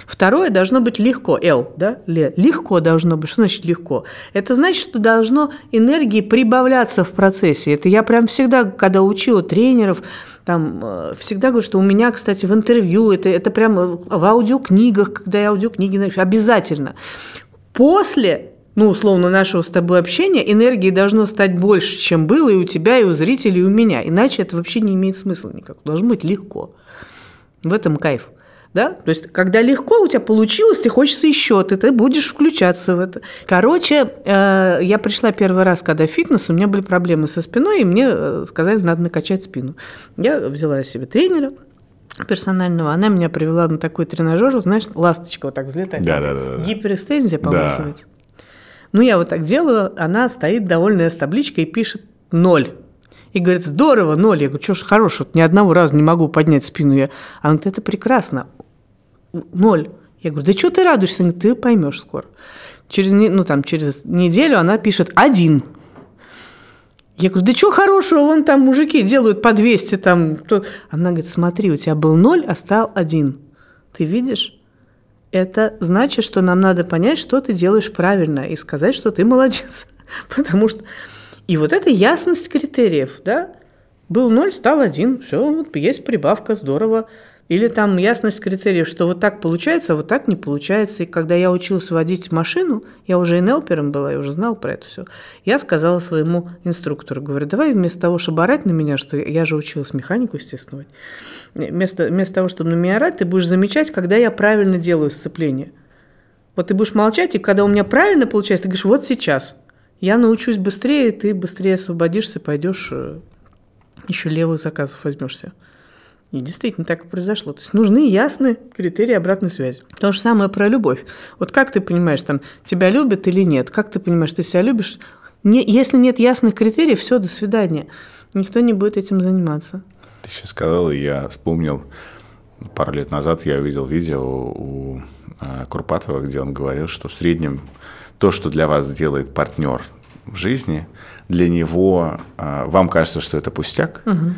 Второе должно быть легко, L, да, легко должно быть. Что значит легко? Это значит, что должно энергии прибавляться в процессе. Это я прям всегда, когда учила тренеров, там э, всегда говорю, что у меня, кстати, в интервью, это, это прям в аудиокнигах, когда я аудиокниги напишу, обязательно. После ну, условно, нашего с тобой общения, энергии должно стать больше, чем было и у тебя, и у зрителей, и у меня. Иначе это вообще не имеет смысла никак. Должно быть легко. В этом кайф. Да? То есть, когда легко у тебя получилось, ты хочется еще, ты, ты будешь включаться в это. Короче, э, я пришла первый раз, когда фитнес, у меня были проблемы со спиной, и мне э, сказали, надо накачать спину. Я взяла себе тренера, персонального, она меня привела на такой тренажер, знаешь, ласточка вот так взлетает. Да, да, да. Гиперэкстензия, по-моему, да. называется. Ну, я вот так делаю, она стоит довольная с табличкой и пишет ноль. И говорит, здорово, ноль. Я говорю, что ж хорошего, ни одного раза не могу поднять спину. Я, она говорит, это прекрасно, ноль. Я говорю, да что ты радуешься? Говорит, ты поймешь скоро. Через, ну, там, через неделю она пишет один. Я говорю, да что хорошего, вон там мужики делают по 200. Там. Она говорит, смотри, у тебя был ноль, а стал один. Ты видишь? Это значит, что нам надо понять, что ты делаешь правильно, и сказать, что ты молодец. Потому что... И вот эта ясность критериев, да, был ноль, стал один, все, вот есть прибавка, здорово. Или там ясность критериев, что вот так получается, а вот так не получается. И когда я учился водить машину, я уже НЛпером была, я уже знал про это все. Я сказала своему инструктору, говорю, давай вместо того, чтобы орать на меня, что я же училась механику, естественно, вместо, вместо того, чтобы на меня орать, ты будешь замечать, когда я правильно делаю сцепление. Вот ты будешь молчать, и когда у меня правильно получается, ты говоришь, вот сейчас. Я научусь быстрее, ты быстрее освободишься, пойдешь э, еще левых заказов возьмешься. И действительно так и произошло. То есть нужны ясные критерии обратной связи. То же самое про любовь. Вот как ты понимаешь, там, тебя любят или нет? Как ты понимаешь, ты себя любишь? Не, если нет ясных критериев, все, до свидания. Никто не будет этим заниматься. Ты сейчас сказал, и я вспомнил, пару лет назад я увидел видео у а, Курпатова, где он говорил, что в среднем то, что для вас делает партнер в жизни, для него, а, вам кажется, что это пустяк, угу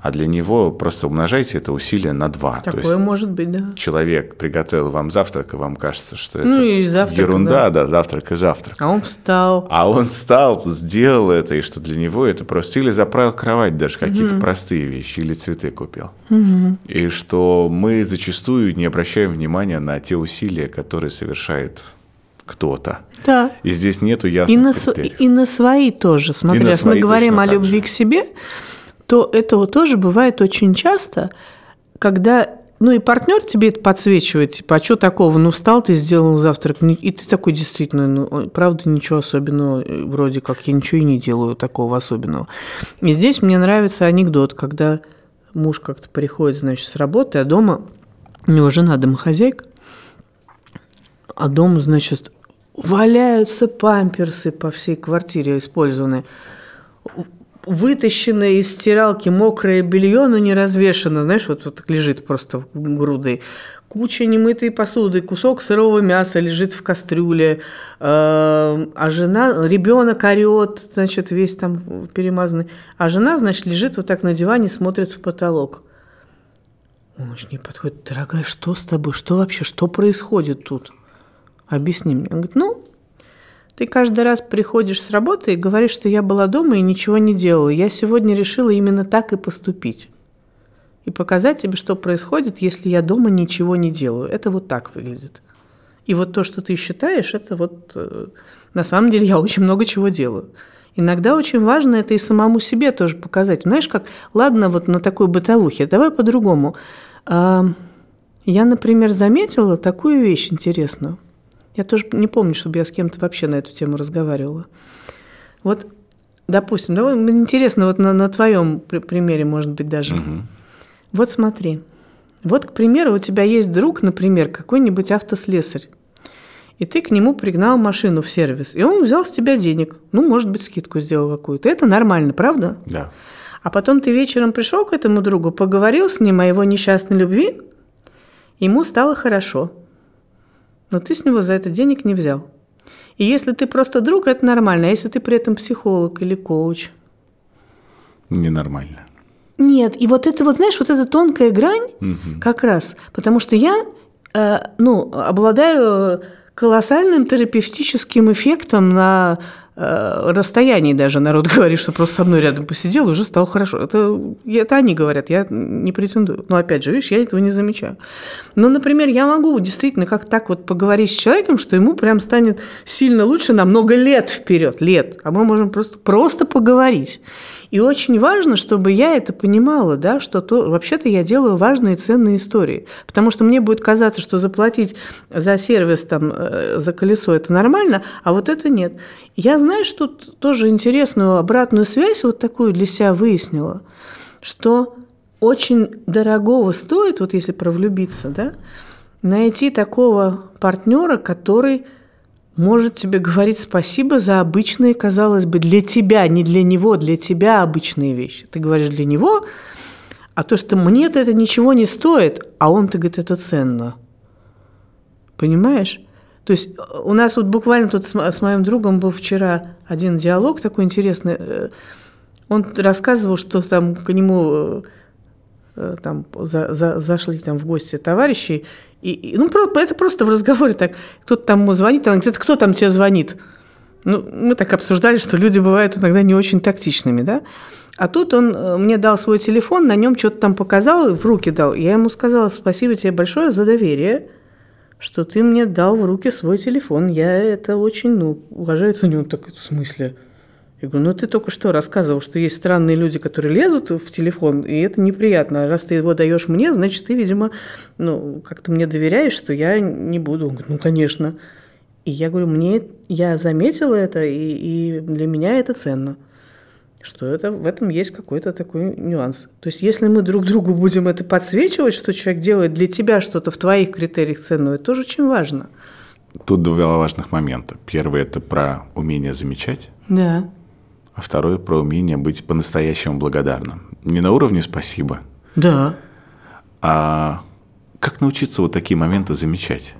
а для него просто умножайте это усилие на два. Такое То есть может быть, да. Человек приготовил вам завтрак, и вам кажется, что ну, это и завтрак, ерунда, да. да, завтрак и завтрак. А он встал. А он встал, сделал это, и что для него это просто... Или заправил кровать даже, какие-то угу. простые вещи, или цветы купил. Угу. И что мы зачастую не обращаем внимания на те усилия, которые совершает кто-то. Да. И здесь нету ясных и на, критериев. И на свои тоже. Смотри, если мы говорим о любви к себе, то этого тоже бывает очень часто, когда ну и партнер тебе это подсвечивает, типа, а что такого? Ну, встал ты, сделал завтрак, и ты такой действительно, ну, правда, ничего особенного, э, вроде как я ничего и не делаю такого особенного. И здесь мне нравится анекдот, когда муж как-то приходит, значит, с работы, а дома у него жена домохозяйка, а дома, значит, валяются памперсы по всей квартире использованные вытащенное из стиралки мокрое белье, но не развешено, знаешь, вот, вот так лежит просто грудой. Куча немытой посуды, кусок сырого мяса лежит в кастрюле, э, а жена, ребенок орет, значит, весь там перемазанный, а жена, значит, лежит вот так на диване, смотрит в потолок. Он к ней подходит, дорогая, что с тобой, что вообще, что происходит тут? Объясни мне. Он говорит, ну, ты каждый раз приходишь с работы и говоришь, что я была дома и ничего не делала. Я сегодня решила именно так и поступить. И показать тебе, что происходит, если я дома ничего не делаю. Это вот так выглядит. И вот то, что ты считаешь, это вот э, на самом деле я очень много чего делаю. Иногда очень важно это и самому себе тоже показать. Знаешь, как, ладно, вот на такой бытовухе, давай по-другому. Я, например, заметила такую вещь интересную. Я тоже не помню, чтобы я с кем-то вообще на эту тему разговаривала. Вот, допустим, давай, интересно, вот на, на твоем примере, может быть, даже. Угу. Вот смотри. Вот, к примеру, у тебя есть друг, например, какой-нибудь автослесарь. И ты к нему пригнал машину в сервис. И он взял с тебя денег. Ну, может быть, скидку сделал какую-то. Это нормально, правда? Да. А потом ты вечером пришел к этому другу, поговорил с ним о его несчастной любви, ему стало хорошо но ты с него за это денег не взял. И если ты просто друг, это нормально. А если ты при этом психолог или коуч? Ненормально. Нет, и вот это вот, знаешь, вот эта тонкая грань угу. как раз, потому что я, э, ну, обладаю колоссальным терапевтическим эффектом на расстоянии даже народ говорит, что просто со мной рядом посидел, уже стало хорошо. Это, это они говорят, я не претендую. Но опять же, видишь, я этого не замечаю. Но, например, я могу действительно как так вот поговорить с человеком, что ему прям станет сильно лучше на много лет вперед, лет. А мы можем просто, просто поговорить. И очень важно, чтобы я это понимала, да, что то, вообще-то я делаю важные ценные истории. Потому что мне будет казаться, что заплатить за сервис, там, э, за колесо – это нормально, а вот это нет. Я, знаешь, тут тоже интересную обратную связь вот такую для себя выяснила, что очень дорогого стоит, вот если про влюбиться, да, найти такого партнера, который может тебе говорить спасибо за обычные, казалось бы, для тебя, не для него, для тебя обычные вещи. Ты говоришь для него, а то, что мне-то это ничего не стоит, а он-то говорит, это ценно. Понимаешь? То есть э, у нас вот буквально тут с, с моим другом был вчера один диалог такой интересный. Э, он рассказывал, что там к нему э, там за, за, зашли там в гости товарищи, и, и, ну, это просто в разговоре так, кто-то там ему звонит, он говорит, кто там тебе звонит? Ну, мы так обсуждали, что люди бывают иногда не очень тактичными, да? А тут он мне дал свой телефон, на нем что-то там показал, в руки дал. Я ему сказала, спасибо тебе большое за доверие что ты мне дал в руки свой телефон. Я это очень, ну, уважаю, ценю. Так, в смысле? Я говорю, ну ты только что рассказывал, что есть странные люди, которые лезут в телефон, и это неприятно. Раз ты его даешь мне, значит, ты, видимо, ну, как-то мне доверяешь, что я не буду. Он говорит, ну, конечно. И я говорю, мне, я заметила это, и, и для меня это ценно что это, в этом есть какой-то такой нюанс. То есть если мы друг другу будем это подсвечивать, что человек делает для тебя что-то в твоих критериях ценного, это тоже очень важно. Тут два важных момента. Первый – это про умение замечать. Да. А второй – про умение быть по-настоящему благодарным. Не на уровне «спасибо». Да. А как научиться вот такие моменты замечать?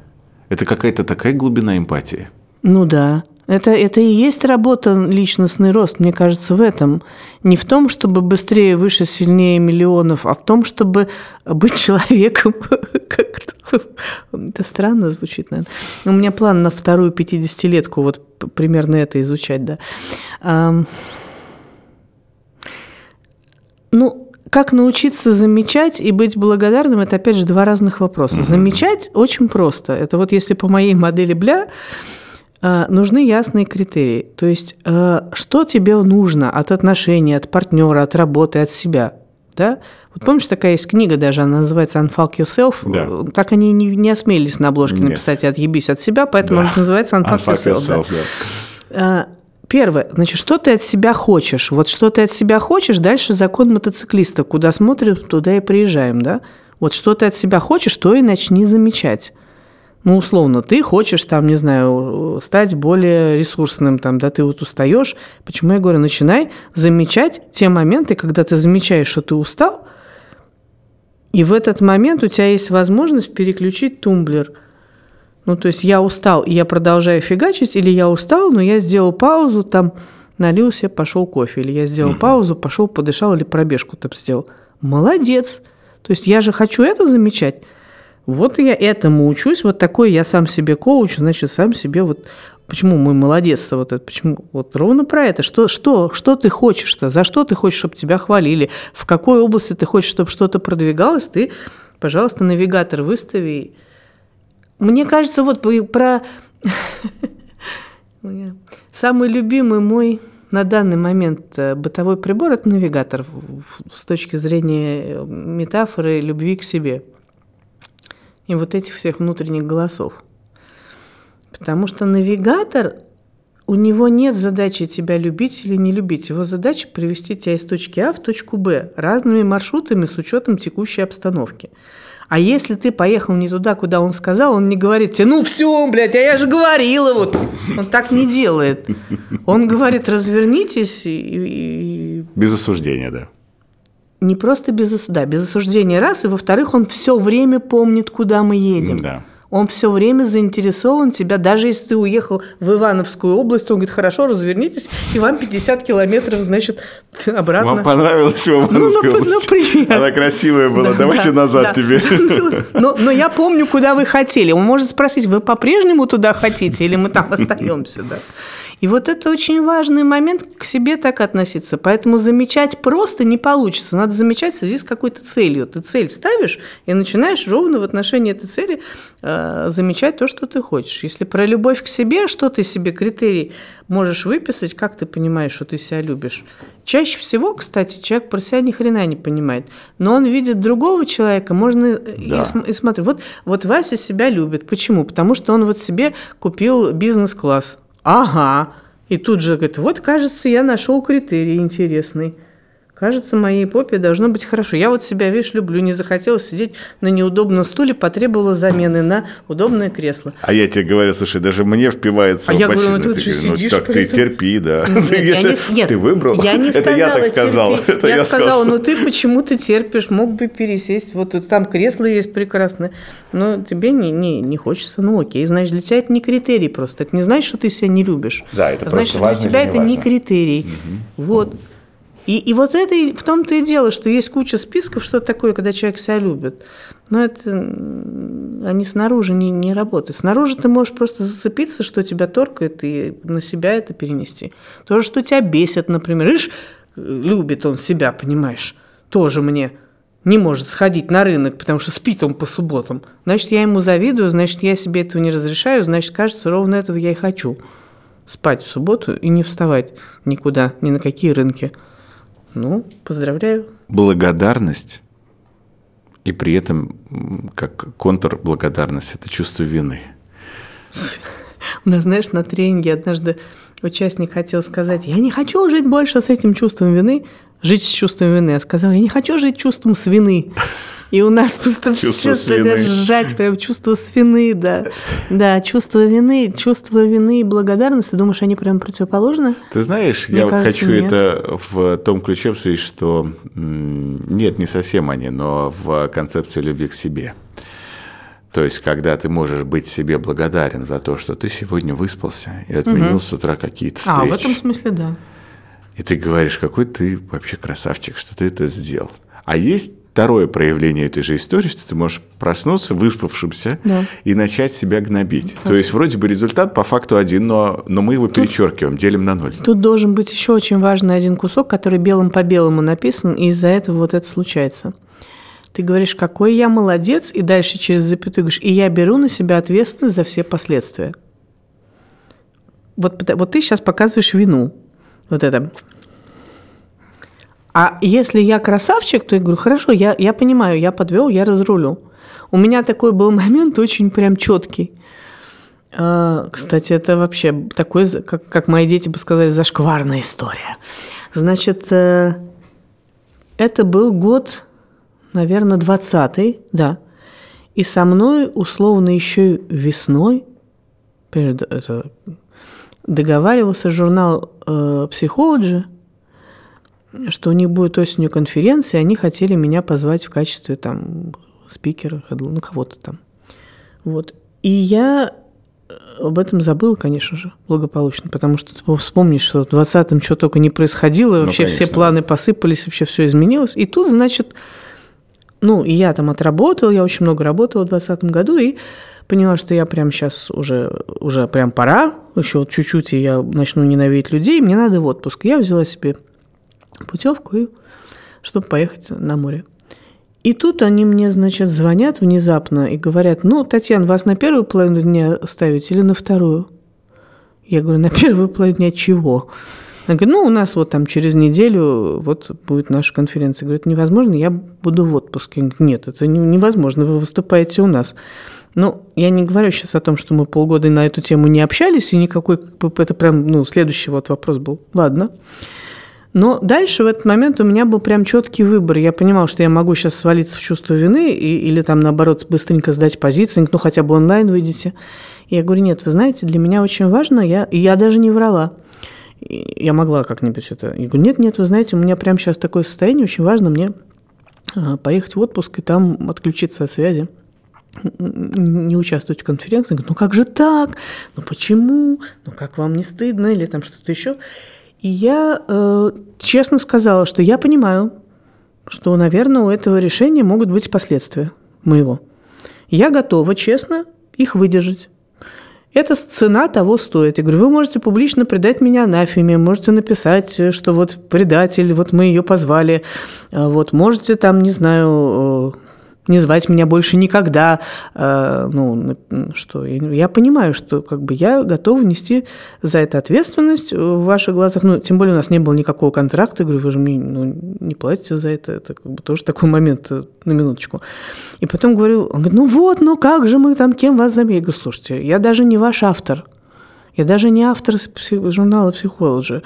Это какая-то такая глубина эмпатии. Ну да. Это, это и есть работа личностный рост, мне кажется, в этом. Не в том, чтобы быстрее, выше, сильнее миллионов, а в том, чтобы быть человеком. Это странно звучит, наверное. У меня план на вторую 50-летку вот примерно это изучать, да. Ну, как научиться замечать и быть благодарным, это опять же два разных вопроса. Замечать очень просто. Это вот если по моей модели Бля, нужны ясные критерии. То есть, э, что тебе нужно от отношений, от партнера, от работы, от себя. Да? Вот помнишь, такая есть книга даже, она называется «Unfuck Yourself». Да. Так они не, не осмелились на обложке Нет. написать «Отъебись от себя», поэтому да. она называется «Unfuck, Unfuck Yourself». yourself да. Э, первое, значит, что ты от себя хочешь? Вот что ты от себя хочешь, дальше закон мотоциклиста. Куда смотрим, туда и приезжаем, да? Вот что ты от себя хочешь, то и начни замечать ну, условно, ты хочешь, там, не знаю, стать более ресурсным, там, да, ты вот устаешь. Почему я говорю, начинай замечать те моменты, когда ты замечаешь, что ты устал, и в этот момент у тебя есть возможность переключить тумблер. Ну, то есть я устал, и я продолжаю фигачить, или я устал, но я сделал паузу, там, налился, пошел кофе, или я сделал угу. паузу, пошел, подышал, или пробежку там сделал. Молодец. То есть я же хочу это замечать. Вот я этому учусь, вот такой я сам себе коуч, значит, сам себе вот Почему мы молодец вот это? Почему? Вот ровно про это. Что, что, что ты хочешь-то? За что ты хочешь, чтобы тебя хвалили? В какой области ты хочешь, чтобы что-то продвигалось? Ты, пожалуйста, навигатор выстави. Мне кажется, вот про... Самый любимый мой на данный момент э, бытовой прибор – это навигатор с точки зрения метафоры любви к себе – и вот этих всех внутренних голосов. Потому что навигатор, у него нет задачи тебя любить или не любить. Его задача привести тебя из точки А в точку Б разными маршрутами с учетом текущей обстановки. А если ты поехал не туда, куда он сказал, он не говорит тебе, ну все, блядь, а я же говорила, вот. Он так не делает. Он говорит, развернитесь и... Без осуждения, да не просто без, да, без осуждения раз, и во-вторых, он все время помнит, куда мы едем. Да. Он все время заинтересован тебя, даже если ты уехал в Ивановскую область, он говорит, хорошо, развернитесь, и вам 50 километров, значит, обратно. Вам понравилась Ивановская ну, ну, область? Например. Она красивая была, да, давайте да, назад да. теперь. Но, но я помню, куда вы хотели. Он может спросить, вы по-прежнему туда хотите, или мы там остаемся, да? И вот это очень важный момент к себе так относиться. Поэтому замечать просто не получится. Надо замечать в связи с какой-то целью. Ты цель ставишь и начинаешь ровно в отношении этой цели э, замечать то, что ты хочешь. Если про любовь к себе, что ты себе критерий можешь выписать, как ты понимаешь, что ты себя любишь. Чаще всего, кстати, человек про себя ни хрена не понимает. Но он видит другого человека, можно да. и, и смотреть. Вот, вот Вася себя любит. Почему? Потому что он вот себе купил бизнес-класс Ага. И тут же говорит, вот, кажется, я нашел критерий интересный. Кажется, моей попе должно быть хорошо. Я вот себя, видишь, люблю. Не захотелось сидеть на неудобном стуле, потребовала замены на удобное кресло. А я тебе говорю, слушай, даже мне впивается А в я говорю, ну ты Ты что, говоришь, сидишь Ну так ты терпи, да. Нет, я Если не- нет, ты выбрал, Я не это я так терпи. сказал. Это я, я сказала, сказал. ну ты почему-то терпишь, мог бы пересесть. Вот тут там кресло есть прекрасное. Но тебе не, не, не хочется. Ну окей, значит, для тебя это не критерий просто. Это не значит, что ты себя не любишь. Да, это А значит, просто важно для тебя это не не важно. критерий. Вот. И, и вот это в том-то и дело, что есть куча списков, что такое, когда человек себя любит. Но это они снаружи не, не работают. Снаружи ты можешь просто зацепиться, что тебя торкает, и на себя это перенести. То что тебя бесит, например. Видишь, любит он себя, понимаешь, тоже мне не может сходить на рынок, потому что спит он по субботам. Значит, я ему завидую, значит, я себе этого не разрешаю, значит, кажется, ровно этого я и хочу. Спать в субботу и не вставать никуда, ни на какие рынки. Ну, поздравляю. Благодарность и при этом как контрблагодарность – это чувство вины. У нас, знаешь, на тренинге однажды участник хотел сказать, я не хочу жить больше с этим чувством вины, жить с чувством вины. Я сказала, я не хочу жить чувством свины. И у нас просто Чувство сжать, прям чувство свины, да. Да, чувство вины, чувство вины и благодарности. Думаешь, они прям противоположны? Ты знаешь, Мне я кажется, хочу нет. это в том ключе обсудить, что нет, не совсем они, но в концепции любви к себе. То есть, когда ты можешь быть себе благодарен за то, что ты сегодня выспался и отменил с утра какие-то встречи. А, в этом смысле, да. И ты говоришь, какой ты вообще красавчик, что ты это сделал. А есть второе проявление этой же истории, что ты можешь проснуться выспавшимся Да. и начать себя гнобить. То есть вроде бы результат по факту один, но, но мы его перечеркиваем, делим на ноль. Тут должен быть еще очень важный один кусок, который белым по белому написан, и из-за этого вот это случается. Ты говоришь, какой я молодец, и дальше через запятую говоришь, и я беру на себя ответственность за все последствия. Вот, вот ты сейчас показываешь вину. Вот это. А если я красавчик, то я говорю, хорошо, я, я понимаю, я подвел, я разрулю. У меня такой был момент очень прям четкий. А, Кстати, это вообще такой, как, как мои дети бы сказали, зашкварная история. Значит, э, это был год, наверное, 20-й, да. И со мной, условно, еще весной, это, договаривался журнал э, Psychology, что у них будет осенью конференция, они хотели меня позвать в качестве там спикера, ну кого-то там. Вот. И я э, об этом забыла, конечно же, благополучно, потому что ты вспомнишь, что в 20-м что только не происходило, Ну, вообще все конечно, планы посыпались, вообще все изменилось. И тут, значит, ну, и я там отработала, я очень много работала в 2020 году, и поняла, что я прям сейчас уже, уже прям пора, еще вот чуть-чуть, и я начну ненавидеть людей, мне надо в отпуск. Я взяла себе путевку, и, чтобы поехать на море. И тут они мне, значит, звонят внезапно и говорят, ну, Татьяна, вас на первую половину дня ставить или на вторую? Я говорю, на первую половину дня чего? Она говорит, ну, у нас вот там через неделю вот будет наша конференция. Говорит, невозможно, я буду в отпуске. Я говорю, Нет, это не- невозможно, вы выступаете у нас. Ну, я не говорю сейчас о том, что мы полгода на эту тему не общались, и никакой, это прям, ну, следующий вот вопрос был. Ладно. Но дальше в этот момент у меня был прям четкий выбор. Я понимала, что я могу сейчас свалиться в чувство вины и- или там, наоборот, быстренько сдать позиции, ну, хотя бы онлайн выйдете. И я говорю, нет, вы знаете, для меня очень важно, я, я даже не врала. Я могла как-нибудь это. Я говорю, нет, нет, вы знаете, у меня прямо сейчас такое состояние, очень важно мне а, поехать в отпуск и там отключиться от связи не участвовать в конференции. Говорю, ну как же так? Ну почему? Ну как вам не стыдно? Или там что-то еще? И я э, честно сказала, что я понимаю, что, наверное, у этого решения могут быть последствия моего. Я готова, честно, их выдержать. Эта цена того стоит. Я говорю, вы можете публично предать меня анафеме, можете написать, э, что вот предатель, вот мы ее позвали, э, вот можете там, не знаю, э, не звать меня больше никогда. Э, Ну, что, я понимаю, что как бы я готова нести за это ответственность в ваших глазах. Ну, тем более у нас не было никакого контракта. Говорю, вы же мне ну, не платите за это. Это как бы тоже такой момент э, на минуточку. И потом говорю, он говорит, ну вот, ну как же мы там, кем вас заменим? Я говорю, слушайте, я даже не ваш автор. Я даже не автор журнала Psychology.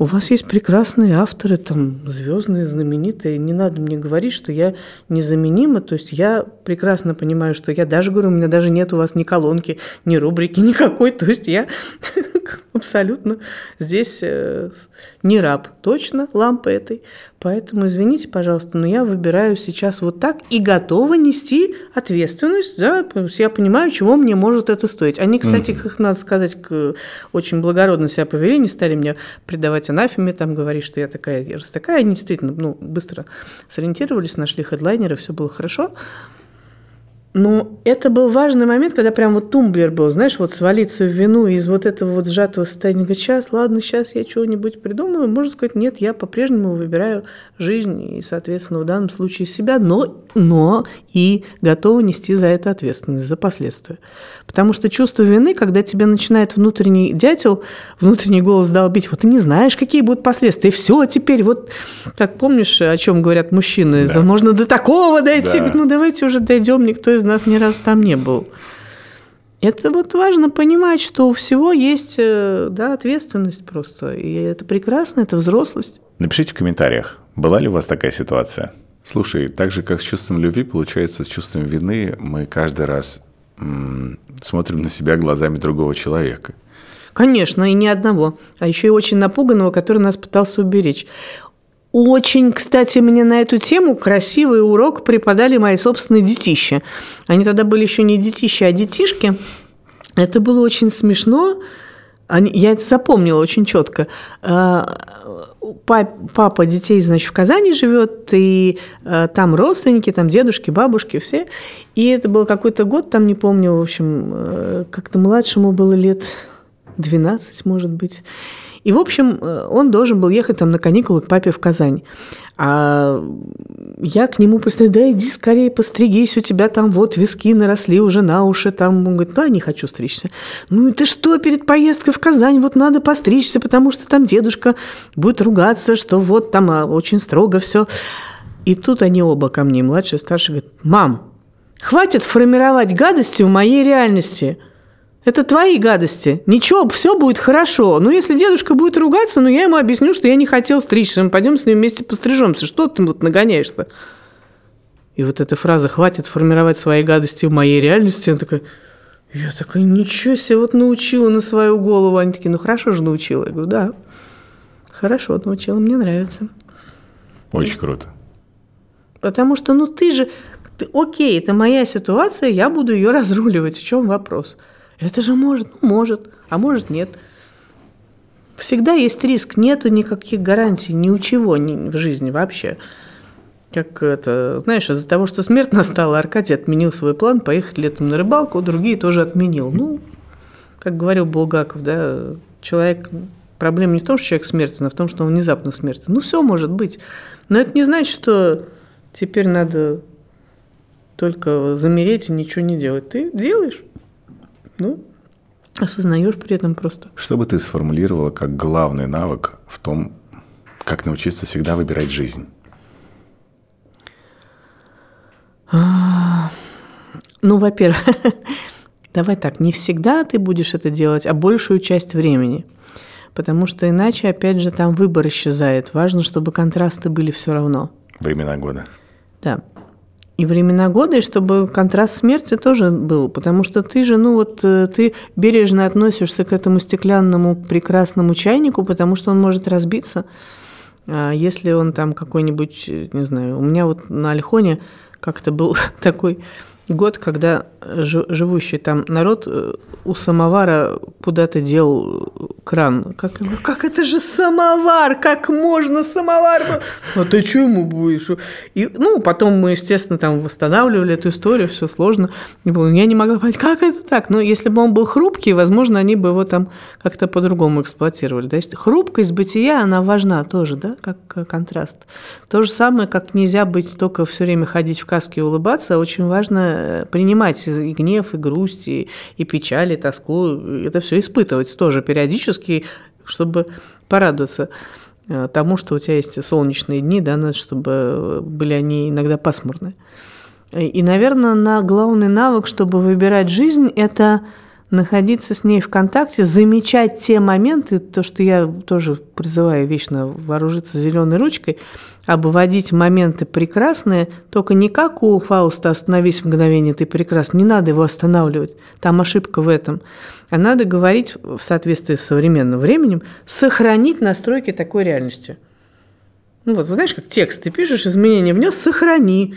У вас есть прекрасные авторы, там, звездные, знаменитые. Не надо мне говорить, что я незаменима. То есть я прекрасно понимаю, что я даже говорю, у меня даже нет у вас ни колонки, ни рубрики никакой. То есть я абсолютно здесь э, не раб, точно, лампы этой. Поэтому извините, пожалуйста, но я выбираю сейчас вот так и готова нести ответственность. Да, я понимаю, чего мне может это стоить. Они, кстати, их, надо сказать, очень благородно себя повели, не стали мне придавать анафеме, там говорить, что я такая, я раз такая. Они действительно ну, быстро сориентировались, нашли хедлайнеры, все было хорошо. Но это был важный момент, когда прям вот тумблер был, знаешь, вот свалиться в вину из вот этого вот сжатого состояния. Говорит, сейчас, ладно, сейчас я что-нибудь придумаю. Можно сказать, нет, я по-прежнему выбираю жизнь и, соответственно, в данном случае себя, но, но и готова нести за это ответственность, за последствия. Потому что чувство вины, когда тебе начинает внутренний дятел, внутренний голос долбить, вот ты не знаешь, какие будут последствия, и все, теперь вот, как помнишь, о чем говорят мужчины, да. можно до такого дойти, да. Говорит, ну давайте уже дойдем, никто из нас ни разу там не был. Это вот важно понимать, что у всего есть э, да, ответственность просто. И это прекрасно, это взрослость. Напишите в комментариях, была ли у вас такая ситуация? Слушай, так же, как с чувством любви, получается, с чувством вины мы каждый раз м- смотрим на себя глазами другого человека. Конечно, и ни одного. А еще и очень напуганного, который нас пытался уберечь. Очень, кстати, мне на эту тему красивый урок преподали мои собственные детища. Они тогда были еще не детища, а детишки. Это было очень смешно. Они, я это запомнила очень четко. А, папа детей, значит, в Казани живет, и а, там родственники, там дедушки, бабушки, все. И это был какой-то год, там не помню, в общем, э, как-то младшему было лет 12, может быть. И, в общем, э, он должен был ехать там на каникулы к папе в Казань. А я к нему представляю, да иди скорее постригись, у тебя там вот виски наросли уже на уши. Там он говорит, да, не хочу стричься. Ну ты что, перед поездкой в Казань вот надо постричься, потому что там дедушка будет ругаться, что вот там а, очень строго все. И тут они оба ко мне, младший и старший, говорят, мам, хватит формировать гадости в моей реальности – это твои гадости. Ничего, все будет хорошо. Ну, если дедушка будет ругаться, ну, я ему объясню, что я не хотел стричься. Мы пойдем с ним вместе пострижемся. Что ты вот нагоняешь-то? И вот эта фраза «хватит формировать свои гадости в моей реальности», она такая, я такая, ничего себе, вот научила на свою голову. Они такие, ну, хорошо же научила. Я говорю, да, хорошо научила, мне нравится. Очень круто. Потому что, ну, ты же, ты, окей, это моя ситуация, я буду ее разруливать. В чем вопрос? Это же может, ну, может, а может нет. Всегда есть риск, нету никаких гарантий, ни у чего ни в жизни вообще. Как это, знаешь, из-за того, что смерть настала, Аркадий отменил свой план поехать летом на рыбалку, другие тоже отменил. Ну, как говорил Булгаков, да, человек, проблема не в том, что человек смертен, а в том, что он внезапно смертен. Ну, все может быть. Но это не значит, что теперь надо только замереть и ничего не делать. Ты делаешь. Ну, осознаешь при этом просто. Что бы ты сформулировала как главный навык в том, как научиться всегда выбирать жизнь? А, ну, во-первых, давай так, не всегда ты будешь это делать, а большую часть времени. Потому что иначе, опять же, там выбор исчезает. Важно, чтобы контрасты были все равно. Времена года. Да и времена года, и чтобы контраст смерти тоже был, потому что ты же, ну вот, э, ты бережно относишься к этому стеклянному прекрасному чайнику, потому что он может разбиться, а если он там какой-нибудь, э, не знаю, у меня вот на Альхоне как-то был такой год, когда живущий там народ э, у самовара куда-то дел кран. Как, как это же самовар? Как можно самовар? А ты что ему будешь? И, ну, потом мы, естественно, там восстанавливали эту историю, все сложно. Я не могла понять, как это так? Но если бы он был хрупкий, возможно, они бы его там как-то по-другому эксплуатировали. Да? Хрупкость бытия, она важна тоже, да, как контраст. То же самое, как нельзя быть только все время ходить в каске и улыбаться, очень важно Э, принимать и гнев, и грусть, и, и печаль, и тоску, это все испытывать тоже периодически, чтобы порадоваться э, тому, что у тебя есть солнечные дни, да, чтобы были они иногда пасмурные. И, наверное, на главный навык, чтобы выбирать жизнь, это находиться с ней в контакте, замечать те моменты, то, что я тоже призываю вечно вооружиться зеленой ручкой, обводить моменты прекрасные, только не как у Фауста «Остановись мгновение, ты прекрасен», не надо его останавливать, там ошибка в этом. А надо говорить в соответствии с современным временем, сохранить настройки такой реальности. Ну вот, знаешь, как текст, ты пишешь, изменения внес, сохрани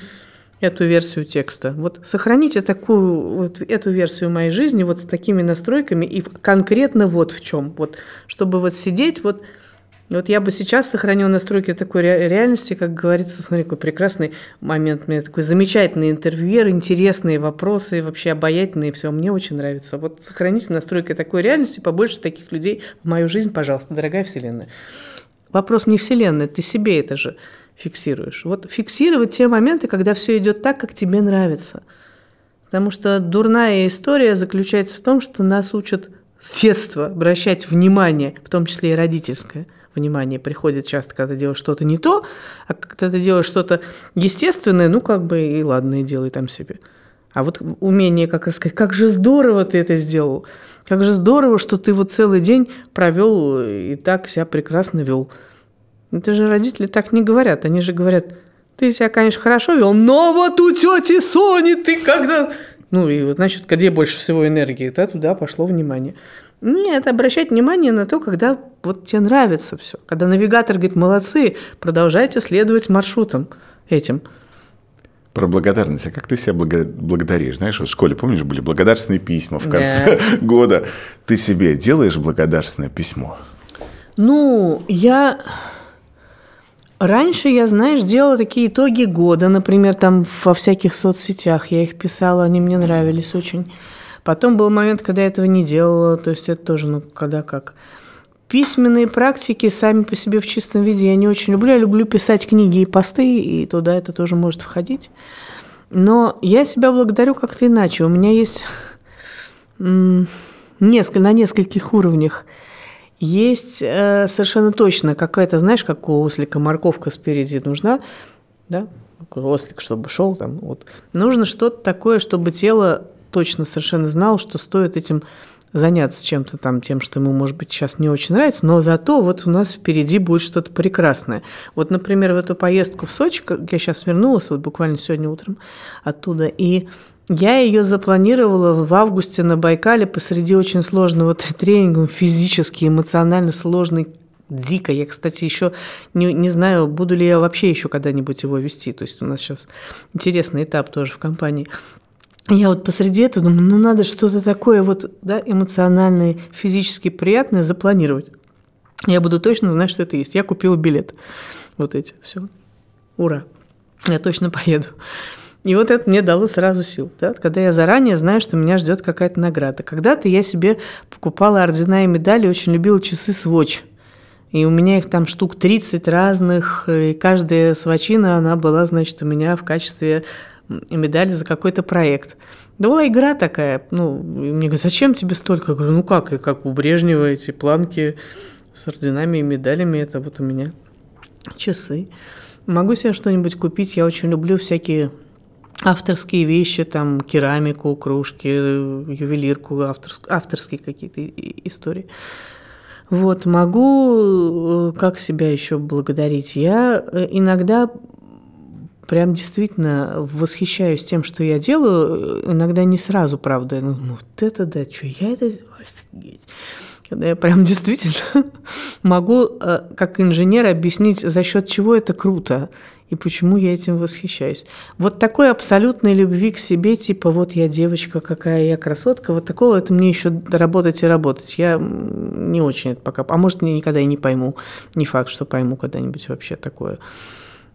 эту версию текста. Вот сохраните такую, вот эту версию моей жизни вот с такими настройками и конкретно вот в чем. Вот, чтобы вот сидеть, вот, вот я бы сейчас сохранил настройки такой реальности, как говорится, смотри, какой прекрасный момент. Мне такой замечательный интервьюер, интересные вопросы, вообще обаятельные, все. Мне очень нравится. Вот сохраните настройки такой реальности, побольше таких людей в мою жизнь, пожалуйста, дорогая Вселенная. Вопрос не Вселенной, ты себе это же фиксируешь. Вот фиксировать те моменты, когда все идет так, как тебе нравится. Потому что дурная история заключается в том, что нас учат с детства обращать внимание, в том числе и родительское внимание, приходит часто, когда ты делаешь что-то не то, а когда ты делаешь что-то естественное, ну, как бы и ладно, и делай там себе. А вот умение, как рассказать, как же здорово ты это сделал, как же здорово, что ты вот целый день провел и так себя прекрасно вел. Это же родители так не говорят. Они же говорят, ты себя, конечно, хорошо вел, но вот у тети Сони ты когда... Ну и вот, значит, где больше всего энергии, да, туда пошло внимание. Нет, обращать внимание на то, когда вот тебе нравится все. Когда навигатор говорит, молодцы, продолжайте следовать маршрутам этим. Про благодарность. А как ты себя благодаришь? Знаешь, вот в школе, помнишь, были благодарственные письма в конце да. года. Ты себе делаешь благодарственное письмо? Ну, я Раньше я, знаешь, делала такие итоги года, например, там во всяких соцсетях я их писала, они мне нравились очень. Потом был момент, когда я этого не делала, то есть это тоже, ну, когда как. Письменные практики сами по себе в чистом виде я не очень люблю. Я люблю писать книги и посты, и туда это тоже может входить. Но я себя благодарю как-то иначе. У меня есть несколько, на нескольких уровнях есть э, совершенно точно какая-то, знаешь, как у ослика морковка спереди нужна, да, ослик, чтобы шел там. Вот. Нужно что-то такое, чтобы тело точно совершенно знало, что стоит этим заняться чем-то там, тем, что ему, может быть, сейчас не очень нравится, но зато вот у нас впереди будет что-то прекрасное. Вот, например, в эту поездку в Сочи, я сейчас вернулась, вот буквально сегодня утром оттуда, и я ее запланировала в августе на Байкале посреди очень сложного тренинга, физически, эмоционально сложный, дико. Я, кстати, еще не, не знаю, буду ли я вообще еще когда-нибудь его вести. То есть у нас сейчас интересный этап тоже в компании. Я вот посреди этого думаю, ну надо что-то такое вот да, эмоциональное, физически приятное запланировать. Я буду точно знать, что это есть. Я купила билет. Вот эти, все. Ура. Я точно поеду. И вот это мне дало сразу сил, да? когда я заранее знаю, что меня ждет какая-то награда. Когда-то я себе покупала ордена и медали, очень любила часы Swatch. И у меня их там штук 30 разных, и каждая свачина, она была, значит, у меня в качестве медали за какой-то проект. Да была игра такая, ну, мне говорят, зачем тебе столько? Я говорю, ну как, и как у Брежнева эти планки с орденами и медалями, это вот у меня часы. Могу себе что-нибудь купить, я очень люблю всякие авторские вещи, там керамику, кружки, ювелирку, авторск, авторские какие-то истории. Вот, могу э, как себя еще благодарить? Я э, иногда прям действительно восхищаюсь тем, что я делаю, иногда не сразу, правда. Ну, вот это да, что я это... Офигеть. Когда я прям действительно могу, э, как инженер, объяснить, за счет чего это круто и почему я этим восхищаюсь. Вот такой абсолютной любви к себе, типа вот я девочка, какая я красотка, вот такого это мне еще работать и работать. Я не очень это пока, а может, никогда и не пойму. Не факт, что пойму когда-нибудь вообще такое.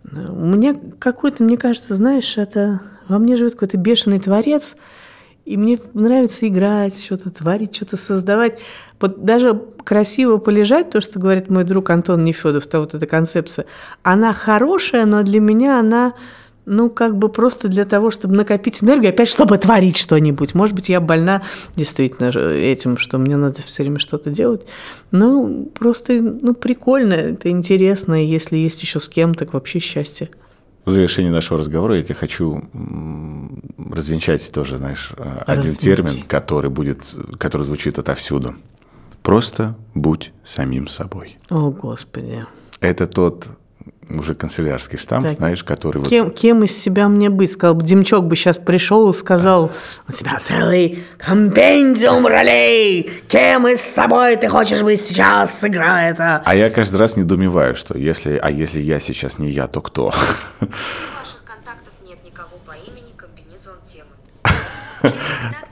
У меня какой-то, мне кажется, знаешь, это во мне живет какой-то бешеный творец, и мне нравится играть, что-то творить, что-то создавать. Вот даже красиво полежать, то, что говорит мой друг Антон Нефедов, то вот эта концепция, она хорошая, но для меня она, ну, как бы просто для того, чтобы накопить энергию, опять, чтобы творить что-нибудь. Может быть, я больна действительно этим, что мне надо все время что-то делать. Ну, просто, ну, прикольно, это интересно, и если есть еще с кем, так вообще счастье. В завершении нашего разговора я тебе хочу развенчать тоже, знаешь, один термин, который будет, который звучит отовсюду. Просто будь самим собой. О, Господи. Это тот уже канцелярский штамп, так. знаешь, который... Кем, вот... кем из себя мне быть? Сказал бы, Демчок бы сейчас пришел и сказал, у тебя целый компендиум ролей, кем из собой ты хочешь быть сейчас, сыграй это. А я каждый раз недоумеваю, что если, а если я сейчас не я, то кто? ваших контактов нет никого по имени, комбинезон темы.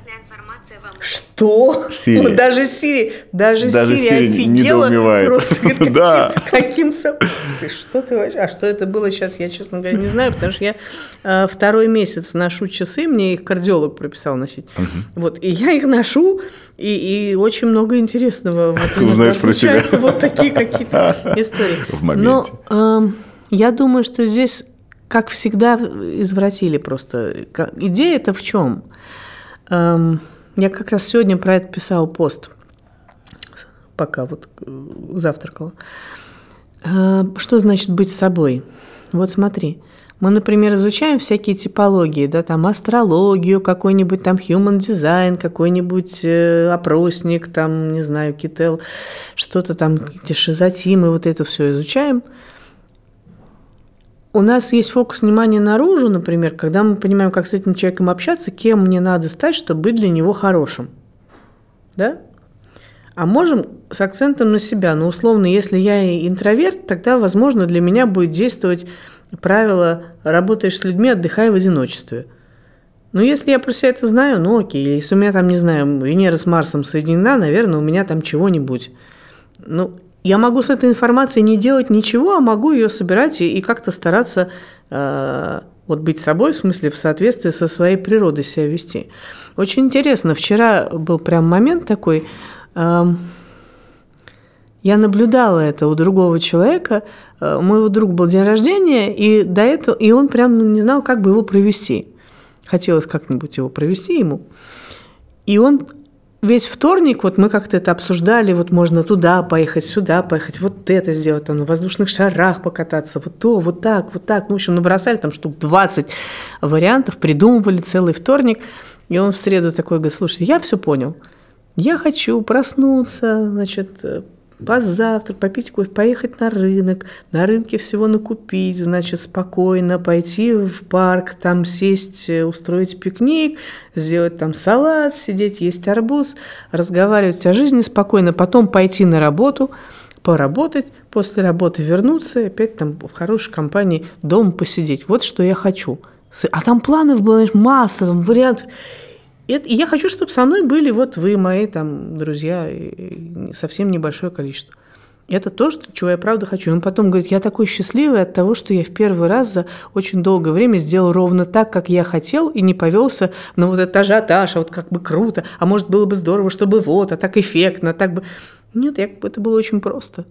Что? Сири. Даже Сири, даже, даже Сири, Сири офигела. Недоумевает. Просто говорит, да. каким, каким Что ты вообще? А что это было сейчас, я, честно говоря, не знаю, потому что я э, второй месяц ношу часы, мне их кардиолог прописал носить. Угу. Вот, и я их ношу, и, и очень много интересного. Вот, Узнаешь про себя. вот такие какие-то истории. В моменте. Но э, я думаю, что здесь как всегда, извратили просто. Идея это в чем? Эм, я как раз сегодня про это писал пост, пока вот э, завтракала. Э, что значит быть собой? Вот смотри, мы, например, изучаем всякие типологии, да, там астрологию, какой-нибудь там human design, какой-нибудь э, опросник, там, не знаю, кител, что-то там, эти шизотимы, вот это все изучаем – у нас есть фокус внимания наружу, например, когда мы понимаем, как с этим человеком общаться, кем мне надо стать, чтобы быть для него хорошим. Да? А можем с акцентом на себя. Но условно, если я интроверт, тогда, возможно, для меня будет действовать правило «работаешь с людьми, отдыхай в одиночестве». Но если я про себя это знаю, ну окей. Если у меня там, не знаю, Венера с Марсом соединена, наверное, у меня там чего-нибудь. Ну, я могу с этой информацией не делать ничего, а могу ее собирать и, и как-то стараться э, вот быть собой, в смысле в соответствии со своей природой себя вести. Очень интересно, вчера был прям момент такой, э, я наблюдала это у другого человека, э, у моего друга был день рождения, и до этого, и он прям не знал, как бы его провести. Хотелось как-нибудь его провести ему. И он весь вторник вот мы как-то это обсуждали, вот можно туда поехать, сюда поехать, вот это сделать, там на воздушных шарах покататься, вот то, вот так, вот так. Ну, в общем, набросали там штук 20 вариантов, придумывали целый вторник. И он в среду такой говорит, слушайте, я все понял. Я хочу проснуться, значит, позавтрак, попить кофе, поехать на рынок, на рынке всего накупить, значит, спокойно пойти в парк, там сесть, э, устроить пикник, сделать там салат, сидеть, есть арбуз, разговаривать о жизни спокойно, потом пойти на работу, поработать, после работы вернуться опять там в хорошей компании дома посидеть. Вот что я хочу. А там планов было знаешь, масса, там вариантов. И я хочу, чтобы со мной были вот вы, мои там друзья, совсем небольшое количество. Это то, что, чего я правда хочу. Он потом говорит, я такой счастливый от того, что я в первый раз за очень долгое время сделал ровно так, как я хотел, и не повелся на вот этот ажиотаж, а вот как бы круто, а может было бы здорово, чтобы вот, а так эффектно, а так бы... Нет, я, это было очень просто.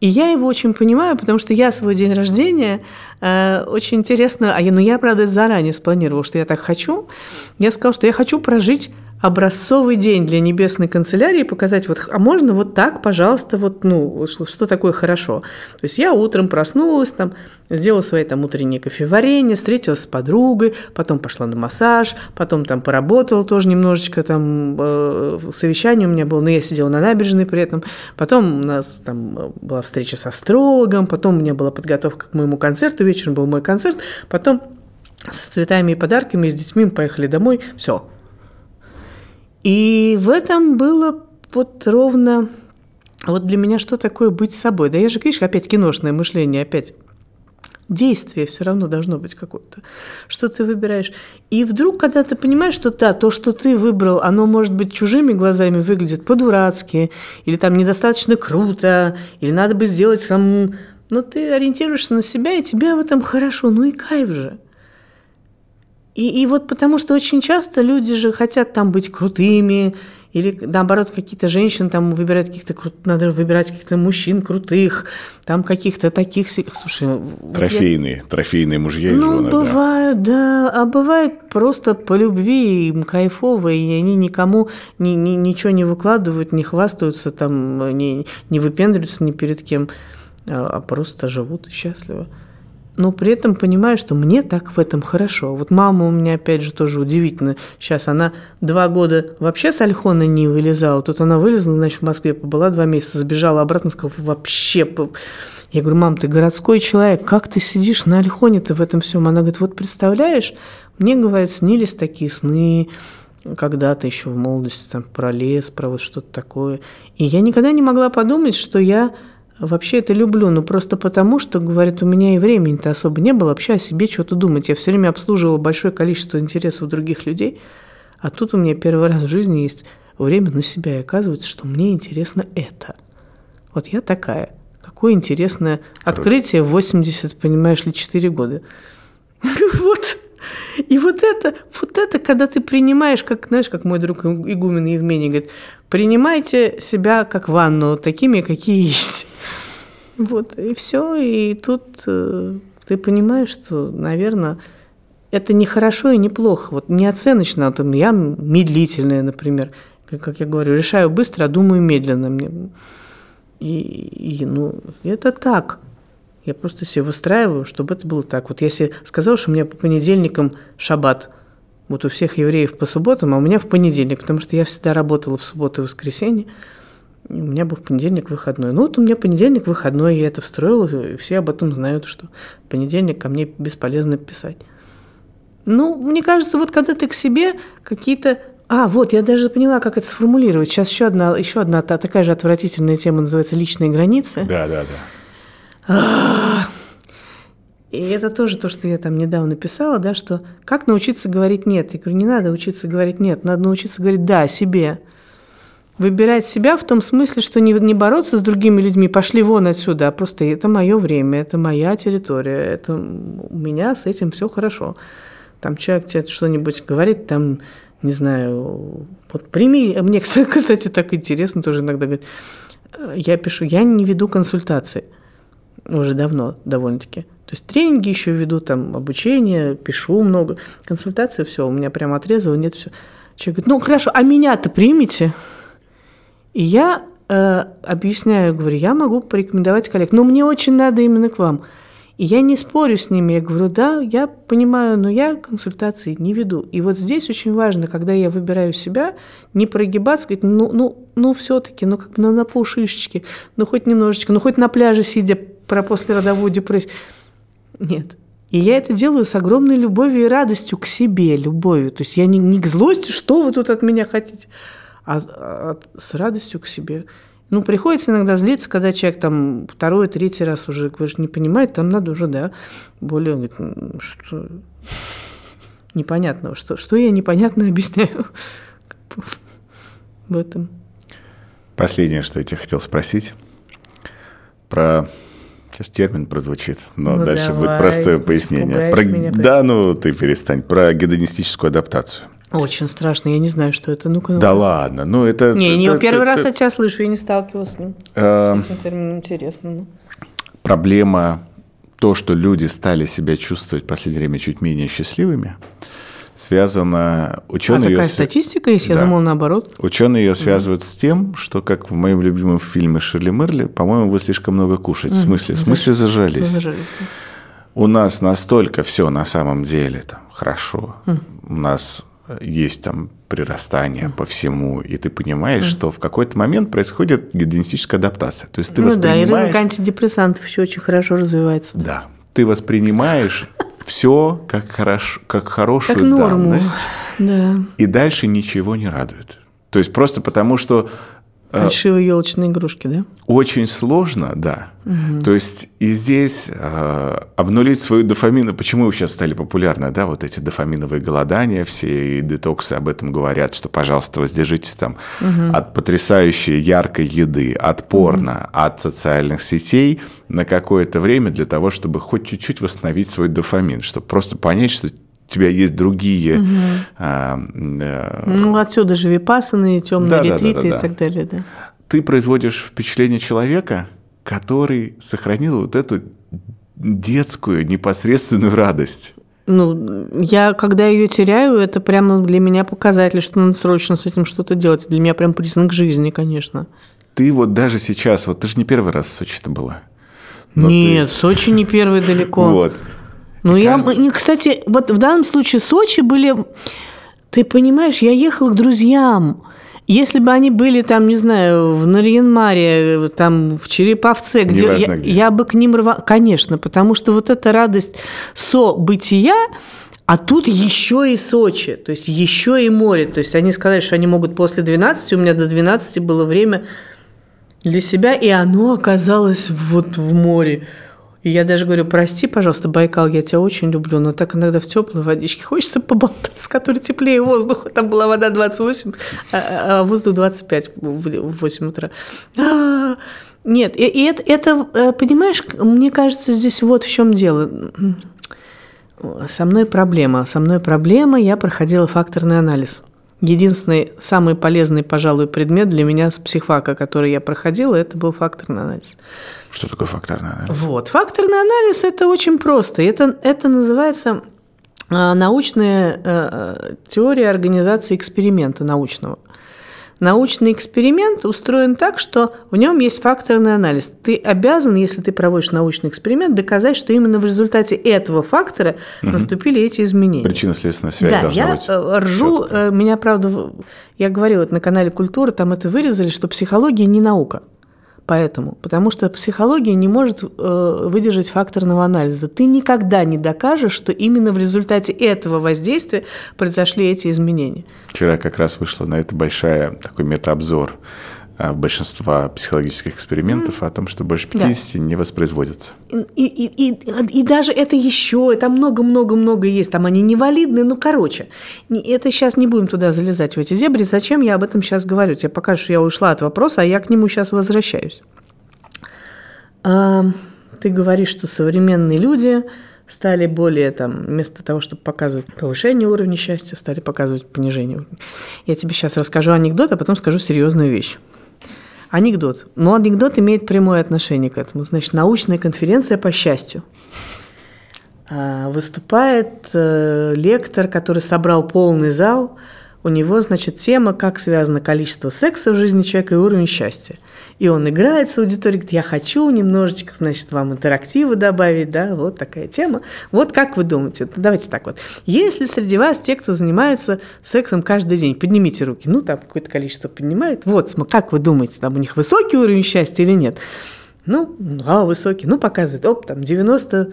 И я его очень понимаю, потому что я свой день рождения э, очень интересно, а я, ну я, правда, заранее спланировала, что я так хочу. Я сказала, что я хочу прожить образцовый день для небесной канцелярии показать, вот, а можно вот так, пожалуйста, вот, ну, что, что такое хорошо. То есть я утром проснулась, там, сделала свои там утренние кофеварения, встретилась с подругой, потом пошла на массаж, потом там поработала тоже немножечко, там, э, совещание у меня было, но я сидела на набережной при этом, потом у нас там была встреча с астрологом, потом у меня была подготовка к моему концерту, вечером был мой концерт, потом с цветами и подарками, с детьми мы поехали домой, все, и в этом было вот ровно... Вот для меня что такое быть собой? Да я же, видишь, опять киношное мышление, опять действие все равно должно быть какое-то, что ты выбираешь. И вдруг, когда ты понимаешь, что да, то, что ты выбрал, оно, может быть, чужими глазами выглядит по-дурацки, или там недостаточно круто, или надо бы сделать там... Но ты ориентируешься на себя, и тебе в этом хорошо, ну и кайф же. И, и вот потому что очень часто люди же хотят там быть крутыми, или наоборот, какие-то женщины там выбирают каких-то крут... надо выбирать каких-то мужчин крутых, там каких-то таких... Слушай, трофейные, вот я... трофейные мужья и ну, жены. бывают, да. да, а бывает просто по любви им кайфово, и они никому ни, ни, ничего не выкладывают, не хвастаются, там, не, не выпендриваются ни перед кем, а, а просто живут счастливо. Но при этом понимаю, что мне так в этом хорошо. Вот мама у меня, опять же, тоже удивительно. Сейчас она два года вообще с Альхона не вылезала. Тут она вылезла, значит, в Москве побыла два месяца, сбежала обратно, сказала, вообще... Я говорю, мам, ты городской человек, как ты сидишь на Альхоне-то в этом всем? Она говорит, вот представляешь, мне, говорит, снились такие сны, когда-то еще в молодости, там, про лес, про вот что-то такое. И я никогда не могла подумать, что я вообще это люблю, но просто потому, что, говорит, у меня и времени-то особо не было вообще о себе что-то думать. Я все время обслуживала большое количество интересов других людей, а тут у меня первый раз в жизни есть время на себя, и оказывается, что мне интересно это. Вот я такая. Какое интересное открытие в 80, понимаешь ли, 4 года. Вот. И вот это, вот это, когда ты принимаешь, как, знаешь, как мой друг игумен Евмений говорит, принимайте себя как ванну, такими, какие есть. Вот, и все. И тут э, ты понимаешь, что, наверное, это не хорошо и не плохо. Вот не оценочно. Вот я медлительная, например. Как, как я говорю, решаю быстро, а думаю медленно. Мне. И, и ну, это так. Я просто себе выстраиваю, чтобы это было так. Вот себе сказал, что у меня по понедельникам шаббат. Вот у всех евреев по субботам, а у меня в понедельник, потому что я всегда работала в субботу и воскресенье. У меня был в понедельник выходной. Ну вот у меня понедельник выходной, я это встроила, и все об этом знают, что понедельник ко мне бесполезно писать. Ну, мне кажется, вот когда ты к себе какие-то а, вот, я даже поняла, как это сформулировать. Сейчас еще одна, еще одна такая же отвратительная тема называется личные границы. Да, да, да. И это тоже то, что я там недавно писала, да, что как научиться говорить «нет». Я говорю, не надо учиться говорить «нет», надо научиться говорить «да» себе. Выбирать себя в том смысле, что не, не бороться с другими людьми, пошли вон отсюда, а просто это мое время, это моя территория, это у меня с этим все хорошо. Там человек тебе что-нибудь говорит, там, не знаю, вот прими, мне, кстати, так интересно тоже иногда говорит, я пишу, я не веду консультации – уже давно довольно-таки. То есть тренинги еще веду, там обучение, пишу много, консультации, все, у меня прям отрезало, нет, все. Человек говорит, ну хорошо, а меня-то примите? И я э, объясняю, говорю, я могу порекомендовать коллег, но мне очень надо именно к вам. И я не спорю с ними, я говорю, да, я понимаю, но я консультации не веду. И вот здесь очень важно, когда я выбираю себя, не прогибаться, говорить, ну, ну, ну все-таки, ну как бы ну, на полшишечки, ну хоть немножечко, ну хоть на пляже сидя про послеродовую депрессию. Нет. И я это делаю с огромной любовью и радостью к себе, любовью. То есть я не, не к злости, что вы тут от меня хотите, а, а с радостью к себе. Ну, приходится иногда злиться, когда человек там второй, третий раз уже, говоришь, не понимает, там надо уже, да, более, говорит, что непонятного, что, что я непонятно объясняю в этом. Последнее, что я тебя хотел спросить, про Сейчас термин прозвучит, но ну, дальше давай, будет простое пояснение. Про... Меня, да, ну ты перестань. Про гедонистическую адаптацию. Очень страшно, я не знаю, что это. Ну-ка, ну да ладно, ну это... Не, это, не это, первый это, раз это... от тебя слышу, я не сталкивалась с ним. Э... С этим термином интересно. Ну. Проблема, то, что люди стали себя чувствовать в последнее время чуть менее счастливыми, связано... Ученые а такая ее... статистика есть? Да. Я думал наоборот. Ученые ее связывают mm. с тем, что, как в моем любимом фильме «Ширли Мерли», по-моему, вы слишком много кушаете. Mm. В смысле? В смысле зажались. зажались. У нас настолько все на самом деле там хорошо. Mm. У нас есть там прирастание по всему, и ты понимаешь, mm. что в какой-то момент происходит генетическая адаптация. То есть ты ну воспринимаешь... да, и рынок антидепрессантов еще очень хорошо развивается. Да. Ты воспринимаешь все как, хорош, как хорошую как норму. данность, да. и дальше ничего не радует. То есть просто потому, что Фальшивые елочные игрушки, да? Очень сложно, да. Угу. То есть и здесь э, обнулить свою дофамину. Почему сейчас стали популярны, да, вот эти дофаминовые голодания, все и детоксы об этом говорят, что, пожалуйста, воздержитесь там угу. от потрясающей яркой еды, от порно, угу. от социальных сетей на какое-то время для того, чтобы хоть чуть-чуть восстановить свой дофамин, чтобы просто понять, что тебя есть другие... Угу. А, а, ну, отсюда же випасаны, темные да, ретриты да, да, да, и так далее, да. Ты производишь впечатление человека, который сохранил вот эту детскую непосредственную радость. Ну, я, когда ее теряю, это прямо для меня показатель, что надо срочно с этим что-то делать. Для меня прям признак жизни, конечно. Ты вот даже сейчас, вот ты же не первый раз в Сочи-то была. Но Нет, Сочи не первый далеко. Вот. Ну, я, каждый- кстати, вот в данном случае Сочи были... Ты понимаешь, я ехала к друзьям. Если бы они были там, не знаю, в Нарьян-Маре, там в Череповце, где, Неважно я, где. я бы к ним рвала... Конечно, потому что вот эта радость со-бытия, а тут еще и Сочи, то есть еще и море. То есть они сказали, что они могут после 12, у меня до 12 было время для себя, и оно оказалось вот в море. И я даже говорю, прости, пожалуйста, Байкал, я тебя очень люблю, но так иногда в теплой водичке хочется поболтать, с которой теплее воздуха. Там была вода 28, а, а воздух 25 в 8 утра. А, Нет, и, и это, это, э, понимаешь, мне кажется, здесь вот в чем дело. Со мной проблема. Со мной проблема, я проходила факторный анализ. Единственный, самый полезный, пожалуй, предмет для меня с психфака, который я проходила, это был факторный анализ. Что такое факторный анализ? Вот. Факторный анализ – это очень просто. Это, это называется а, научная э, теория организации эксперимента научного. Научный эксперимент устроен так, что в нем есть факторный анализ. Ты обязан, если ты проводишь научный эксперимент, доказать, что именно в результате этого фактора наступили эти изменения. Причинно-следственная связь Да, должна я быть. э, ржу, чёткая. э, меня, правда, я говорила это на канале Культура, там это вырезали, что психология не наука. Поэтому, потому что психология не может э, выдержать факторного анализа. Ты никогда не докажешь, что именно в результате этого воздействия произошли эти изменения. Вчера как раз вышла на это большая такой метаобзор большинства психологических экспериментов о том, что больше 50 не воспроизводятся. И, и, и, и даже это еще, там много-много-много есть, там они невалидные, ну, короче, это сейчас не будем туда залезать, в эти дебри, зачем я об этом сейчас говорю? Тебе покажу, что я ушла от вопроса, а я к нему сейчас возвращаюсь. А, ты говоришь, что современные люди стали более, там, вместо того, чтобы показывать повышение уровня счастья, стали показывать понижение уровня. Я тебе сейчас расскажу анекдот, а потом скажу серьезную вещь. Анекдот. Но анекдот имеет прямое отношение к этому. Значит, научная конференция по счастью. А, Выступает э, лектор, который собрал полный зал. У него, значит, тема, как связано количество секса в жизни человека и уровень счастья. И он играет с аудиторией, говорит, я хочу немножечко, значит, вам интерактива добавить, да, вот такая тема. Вот как вы думаете? Давайте так вот. Если среди вас те, кто занимаются сексом каждый день, поднимите руки. Ну, там какое-то количество поднимает. Вот, как вы думаете, там у них высокий уровень счастья или нет? Ну, да, высокий. Ну, показывает, оп, там 90,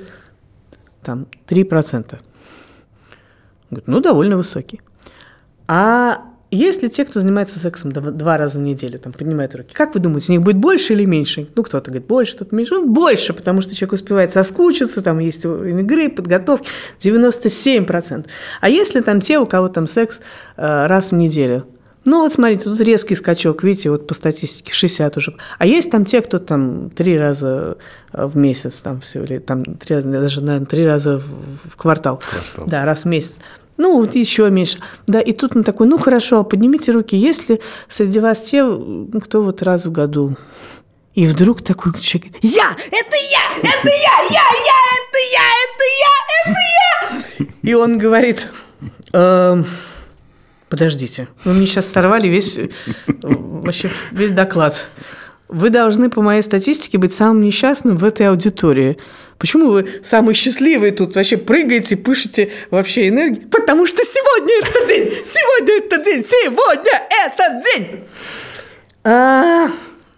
там 3%. Говорит, ну, довольно высокий. А если те, кто занимается сексом дв- два раза в неделю, там, поднимают руки, как вы думаете, у них будет больше или меньше? Ну, кто-то говорит больше, кто-то меньше. Ну, больше, потому что человек успевает соскучиться, там есть уровень игры, подготовки, 97%. А если там те, у кого там секс э, раз в неделю? Ну, вот смотрите, тут резкий скачок, видите, вот по статистике 60 уже. А есть там те, кто там три раза э, в месяц, там все, или там три, раза, даже, наверное, три раза в, в квартал. Квартал. Да, раз в месяц. Ну, вот еще меньше. Да, и тут он такой, ну, хорошо, поднимите руки, есть ли среди вас те, кто вот раз в году? И вдруг такой человек, я, это я, это я, я, я, это я, это я, это я. И он говорит, «Эм, подождите, вы мне сейчас сорвали весь, э, вообще весь доклад. Вы должны, по моей статистике, быть самым несчастным в этой аудитории. Почему вы самый счастливый тут вообще прыгаете, пышете вообще энергией? Потому что сегодня этот день, сегодня этот день, сегодня этот день. А,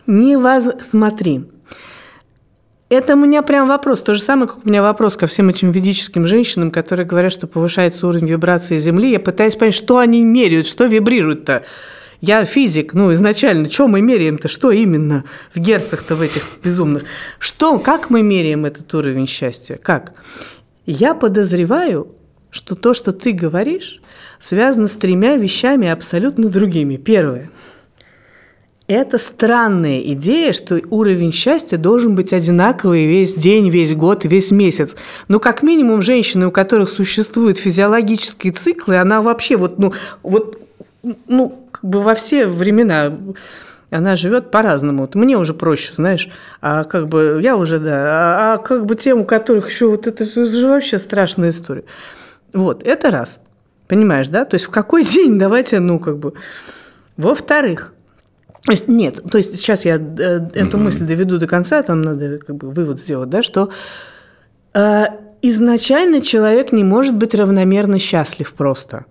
воз... Смотри, это у меня прям вопрос. То же самое, как у меня вопрос ко всем этим ведическим женщинам, которые говорят, что повышается уровень вибрации Земли. Я пытаюсь понять, что они меряют, что вибрирует-то. Я физик, ну, изначально, что мы меряем-то, что именно в герцах-то в этих безумных? Что, как мы меряем этот уровень счастья? Как? Я подозреваю, что то, что ты говоришь, связано с тремя вещами абсолютно другими. Первое – это странная идея, что уровень счастья должен быть одинаковый весь день, весь год, весь месяц. Но как минимум женщины, у которых существуют физиологические циклы, она вообще вот, ну, вот, ну, как бы во все времена она живет по-разному. Вот мне уже проще, знаешь, а как бы я уже, да, а, а как бы тем, у которых еще вот это, это же вообще страшная история. Вот, это раз. Понимаешь, да? То есть в какой день давайте, ну, как бы... Во-вторых, То есть, нет, то есть сейчас я э, эту мысль доведу до конца, там надо как бы вывод сделать, да, что э, изначально человек не может быть равномерно счастлив просто.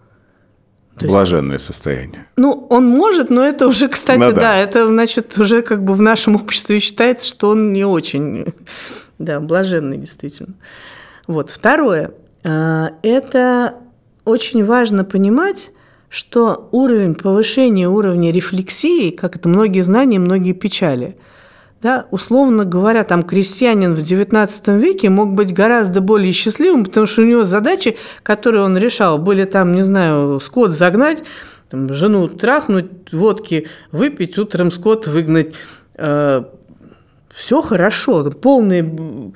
То Блаженное есть, состояние. Ну, он может, но это уже, кстати, ну, да. да, это значит уже как бы в нашем обществе считается, что он не очень, да, блаженный действительно. Вот. Второе. Э, это очень важно понимать, что уровень повышения уровня рефлексии, как это многие знания, многие печали, да, условно говоря, там крестьянин в XIX веке мог быть гораздо более счастливым, потому что у него задачи, которые он решал, были там, не знаю, скот загнать, там, жену трахнуть, водки выпить, утром скот выгнать. Э, все хорошо, полный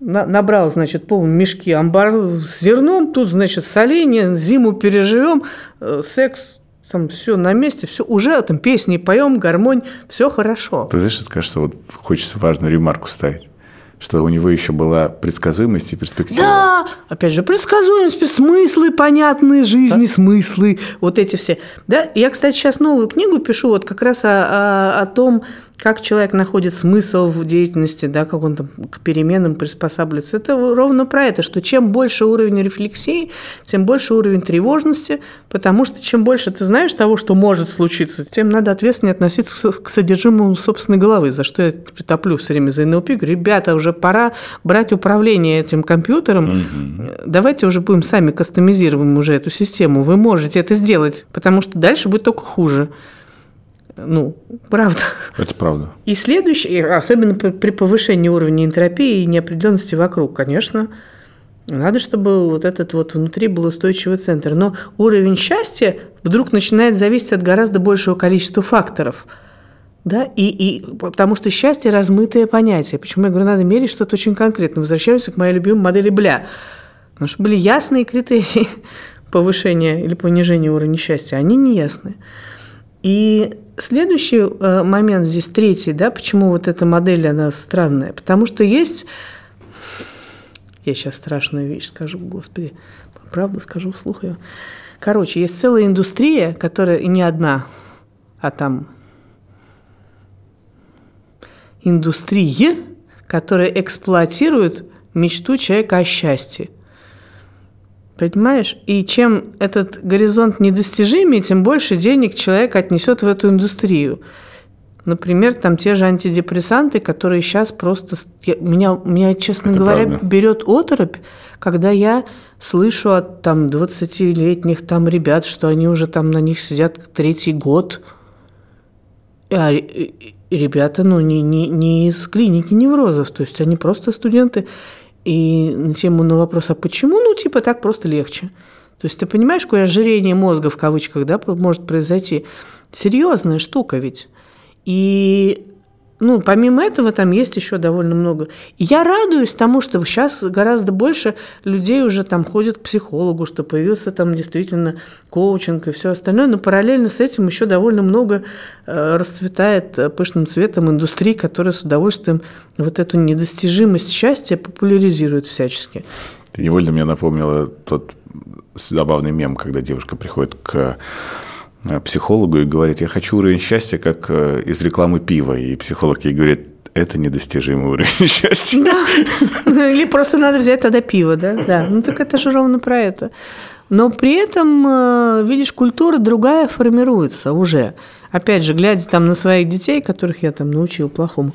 набрал, значит, пол мешки амбар с зерном, тут, значит, соление, зиму переживем, э, секс, там все на месте, все уже там песни поем, гармонь, все хорошо. Ты знаешь, кажется, вот хочется важную ремарку ставить что у него еще была предсказуемость и перспектива. Да, опять же, предсказуемость, смыслы понятные жизни, да? смыслы, вот эти все. Да, я, кстати, сейчас новую книгу пишу вот как раз о, о, о том, как человек находит смысл в деятельности, да, как он там к переменам приспосабливается. Это ровно про это, что чем больше уровень рефлексии, тем больше уровень тревожности, потому что чем больше ты знаешь того, что может случиться, тем надо ответственнее относиться к содержимому собственной головы, за что я топлю все время за НЛП. Говорю, ребята, уже пора брать управление этим компьютером, давайте уже будем сами кастомизируем уже эту систему, вы можете это сделать, потому что дальше будет только хуже. Ну, правда. Это правда. И следующее, особенно при повышении уровня энтропии и неопределенности вокруг, конечно, надо, чтобы вот этот вот внутри был устойчивый центр. Но уровень счастья вдруг начинает зависеть от гораздо большего количества факторов. Да? И, и, потому что счастье – размытое понятие. Почему я говорю, надо мерить что-то очень конкретно. Возвращаемся к моей любимой модели Бля. Потому что были ясные критерии повышения или понижения уровня счастья, они не ясные. И следующий э, момент здесь, третий, да, почему вот эта модель, она странная. Потому что есть... Я сейчас страшную вещь скажу, господи, правда скажу вслух ее. Короче, есть целая индустрия, которая не одна, а там индустрия, которая эксплуатирует мечту человека о счастье. Понимаешь? И чем этот горизонт недостижимее, тем больше денег человек отнесет в эту индустрию. Например, там те же антидепрессанты, которые сейчас просто... Я, меня, меня, честно Это говоря, правда. берет оторопь, когда я слышу от там 20-летних там ребят, что они уже там на них сидят третий год. А ребята, ну, не, не, не из клиники неврозов, то есть они просто студенты и на тему на вопрос, а почему? Ну, типа, так просто легче. То есть ты понимаешь, какое ожирение мозга в кавычках да, может произойти? Серьезная штука ведь. И ну, помимо этого, там есть еще довольно много. Я радуюсь тому, что сейчас гораздо больше людей уже там ходят к психологу, что появился там действительно коучинг и все остальное, но параллельно с этим еще довольно много э, расцветает э, пышным цветом индустрии, которая с удовольствием вот эту недостижимость счастья популяризирует всячески. Ты невольно мне напомнила тот забавный мем, когда девушка приходит к психологу и говорит, я хочу уровень счастья, как э, из рекламы пива. И психолог ей говорит, это недостижимый уровень счастья. Да. Или просто надо взять тогда пиво, да? Да. Ну так это же ровно про это. Но при этом, э, видишь, культура другая формируется уже. Опять же, глядя там на своих детей, которых я там научил плохому,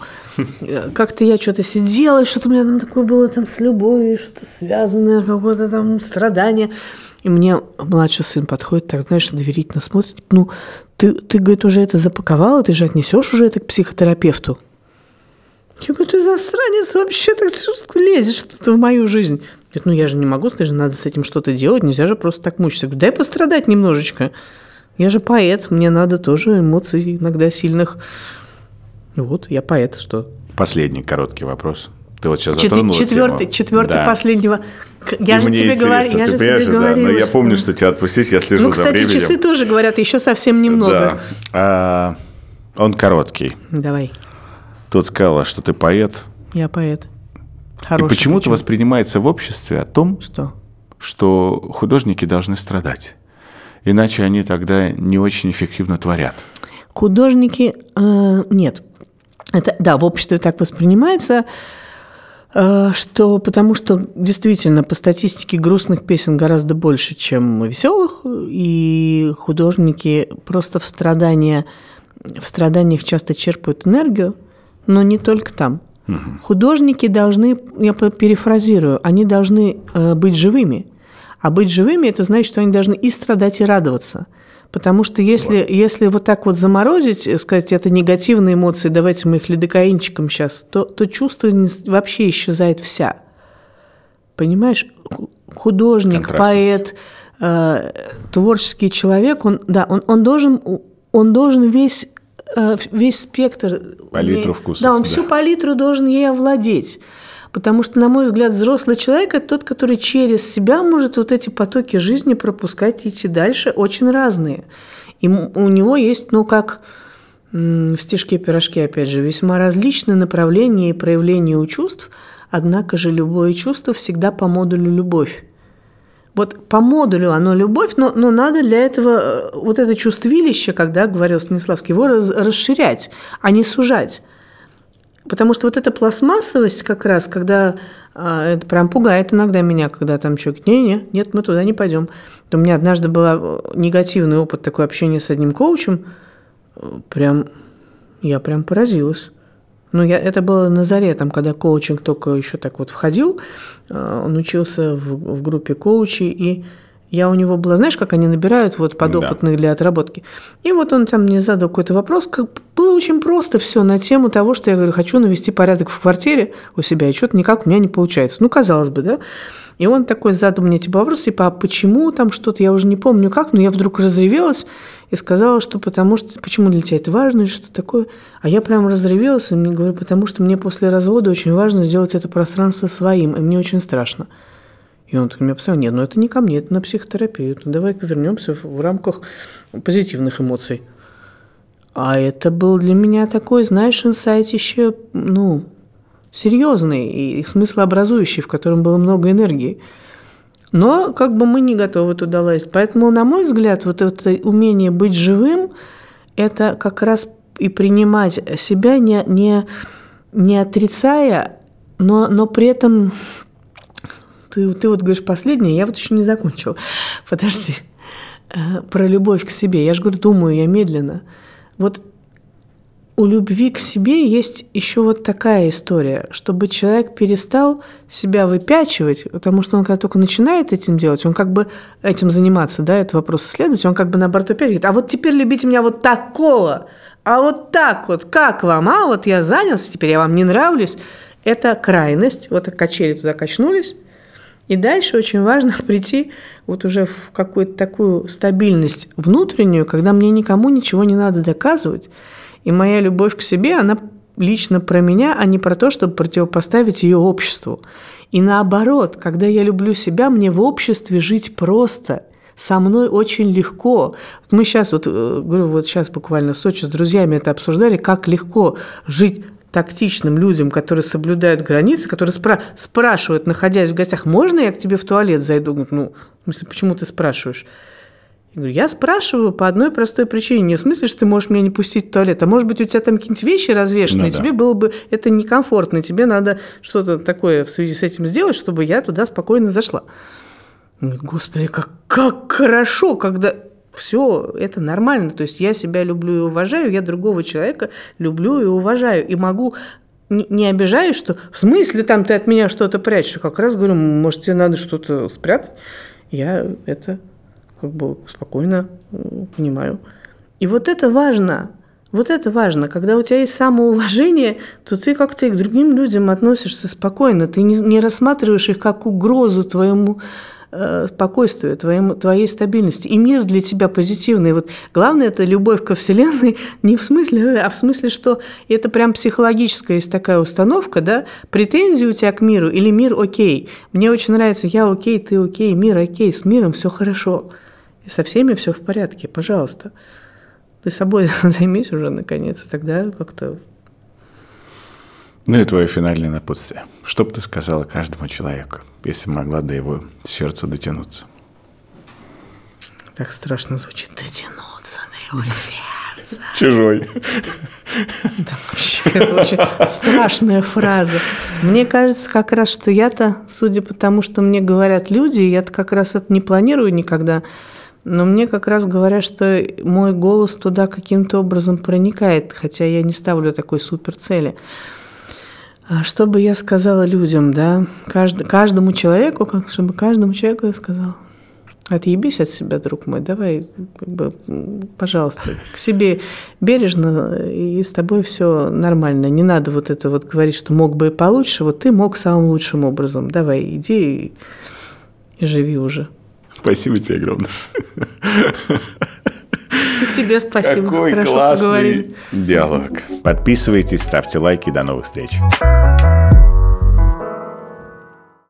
как-то я что-то сидела, что-то у меня там такое было там с любовью, что-то связанное, какое-то там страдание. И мне младший сын подходит, так, знаешь, доверительно смотрит. Ну, ты, ты, говорит, уже это запаковала, ты же отнесешь уже это к психотерапевту. Я говорю, ты засранец вообще, так лезешь что-то в мою жизнь. Говорит, ну я же не могу, ты же надо с этим что-то делать, нельзя же просто так мучиться. говорю, дай пострадать немножечко. Я же поэт, мне надо тоже эмоций иногда сильных. Вот, я поэт, что? Последний короткий вопрос. Ты вот сейчас затронула четвертый, тему. Четвертый да. последнего. Я и же тебе говорю, я же тебе говорила, да, но я что... помню, что тебя отпустить, я слежу ну, кстати, за временем. часы тоже говорят, еще совсем немного. Да. А, он короткий. Давай. Тут сказала, что ты поэт. Я поэт. Хороший и почему-то воспринимается в обществе о том, что? что художники должны страдать. Иначе они тогда не очень эффективно творят. Художники э, нет. Это, да, в обществе так воспринимается, что потому что действительно по статистике грустных песен гораздо больше, чем веселых, и художники просто в страдания, в страданиях часто черпают энергию, но не только там. Угу. Художники должны, я перефразирую, они должны э, быть живыми. А быть живыми это значит, что они должны и страдать, и радоваться. Потому что если, вот. если вот так вот заморозить, э, сказать, это негативные эмоции, давайте мы их лидокаинчиком сейчас, то, то чувство вообще исчезает вся. Понимаешь, художник, поэт, э, творческий человек, он, да, он, он, должен, он должен весь, э, весь спектр... Палитру вкусов. Да, он да. всю палитру должен ей овладеть. Потому что, на мой взгляд, взрослый человек – это тот, который через себя может вот эти потоки жизни пропускать и идти дальше, очень разные. И у него есть, ну, как в стишке-пирожке, опять же, весьма различные направления и проявления у чувств, однако же любое чувство всегда по модулю «любовь». Вот по модулю оно любовь, но, но надо для этого э, вот это чувствилище, когда говорил Станиславский, его расширять, а не сужать. Потому что вот эта пластмассовость как раз, когда а, это прям пугает иногда меня, когда там человек, не-не, нет, мы туда не пойдем. У меня однажды был э, негативный опыт такой общения с одним коучем, прям, я прям поразилась. Ну, я, это было на заре, там, когда коучинг только еще так вот входил, э, он учился в, в группе коучей, и я у него была, знаешь, как они набирают вот подопытных да. для отработки. И вот он там мне задал какой-то вопрос. Как было очень просто все на тему того, что я говорю, хочу навести порядок в квартире у себя, и что-то никак у меня не получается. Ну, казалось бы, да. И он такой задал мне эти вопросы, типа, а почему там что-то, я уже не помню как, но я вдруг разревелась и сказала, что потому что, почему для тебя это важно, или что такое. А я прям разревелась и мне говорю, потому что мне после развода очень важно сделать это пространство своим, и мне очень страшно. И он так меня посмотрел, нет, ну это не ко мне, это на психотерапию. Ну, давай-ка вернемся в, в рамках позитивных эмоций. А это был для меня такой, знаешь, инсайт еще, ну, серьезный и смыслообразующий, в котором было много энергии. Но как бы мы не готовы туда лазить. Поэтому, на мой взгляд, вот это умение быть живым, это как раз и принимать себя, не, не, не отрицая, но, но при этом ты, ты вот говоришь последнее, я вот еще не закончила. Подожди. Э, про любовь к себе. Я же говорю, думаю я медленно. Вот у любви к себе есть еще вот такая история, чтобы человек перестал себя выпячивать, потому что он когда только начинает этим делать, он как бы этим заниматься, да, этот вопрос исследовать, он как бы наоборот опять говорит, а вот теперь любите меня вот такого, а вот так вот, как вам, а вот я занялся, теперь я вам не нравлюсь. Это крайность, вот качели туда качнулись, и дальше очень важно прийти вот уже в какую-то такую стабильность внутреннюю, когда мне никому ничего не надо доказывать. И моя любовь к себе, она лично про меня, а не про то, чтобы противопоставить ее обществу. И наоборот, когда я люблю себя, мне в обществе жить просто – со мной очень легко. Мы сейчас, вот, э, говорю, вот сейчас буквально в Сочи с друзьями это обсуждали, как легко жить тактичным людям, которые соблюдают границы, которые спра- спрашивают, находясь в гостях, можно я к тебе в туалет зайду? Говорит, ну, в смысле, почему ты спрашиваешь? Я говорю, я спрашиваю по одной простой причине. Не в смысле, что ты можешь меня не пустить в туалет, а может быть, у тебя там какие-нибудь вещи развешены, ну, и да. тебе было бы это некомфортно, тебе надо что-то такое в связи с этим сделать, чтобы я туда спокойно зашла. Господи, как, как хорошо, когда все это нормально. То есть я себя люблю и уважаю, я другого человека люблю и уважаю. И могу не обижаюсь, что в смысле там ты от меня что-то прячешь. Как раз говорю, может, тебе надо что-то спрятать. Я это как бы спокойно понимаю. И вот это важно. Вот это важно. Когда у тебя есть самоуважение, то ты как-то и к другим людям относишься спокойно. Ты не, не рассматриваешь их как угрозу твоему Э, спокойствию, твоему, твоей стабильности. И мир для тебя позитивный. Вот главное – это любовь ко Вселенной не в смысле, а в смысле, что это прям психологическая есть такая установка, да, претензии у тебя к миру или мир окей. Мне очень нравится я окей, ты окей, мир окей, с миром все хорошо. И со всеми все в порядке, пожалуйста. Ты собой займись уже, наконец, тогда как-то ну и твое финальное напутствие. Что бы ты сказала каждому человеку, если могла до его сердца дотянуться? Так страшно звучит дотянуться до его сердца. чужой. Вообще, это очень страшная фраза. Мне кажется как раз, что я-то, судя по тому, что мне говорят люди, я-то как раз это не планирую никогда, но мне как раз говорят, что мой голос туда каким-то образом проникает, хотя я не ставлю такой супер цели. А что бы я сказала людям, да, Кажд, каждому человеку, как, чтобы каждому человеку я сказала, отъебись от себя, друг мой, давай, как бы, пожалуйста, к себе бережно, и с тобой все нормально. Не надо вот это вот говорить, что мог бы и получше, вот ты мог самым лучшим образом. Давай, иди и, и живи уже. Спасибо тебе огромное. И тебе спасибо. Какой Хорошо классный поговорили. диалог. Подписывайтесь, ставьте лайки. До новых встреч.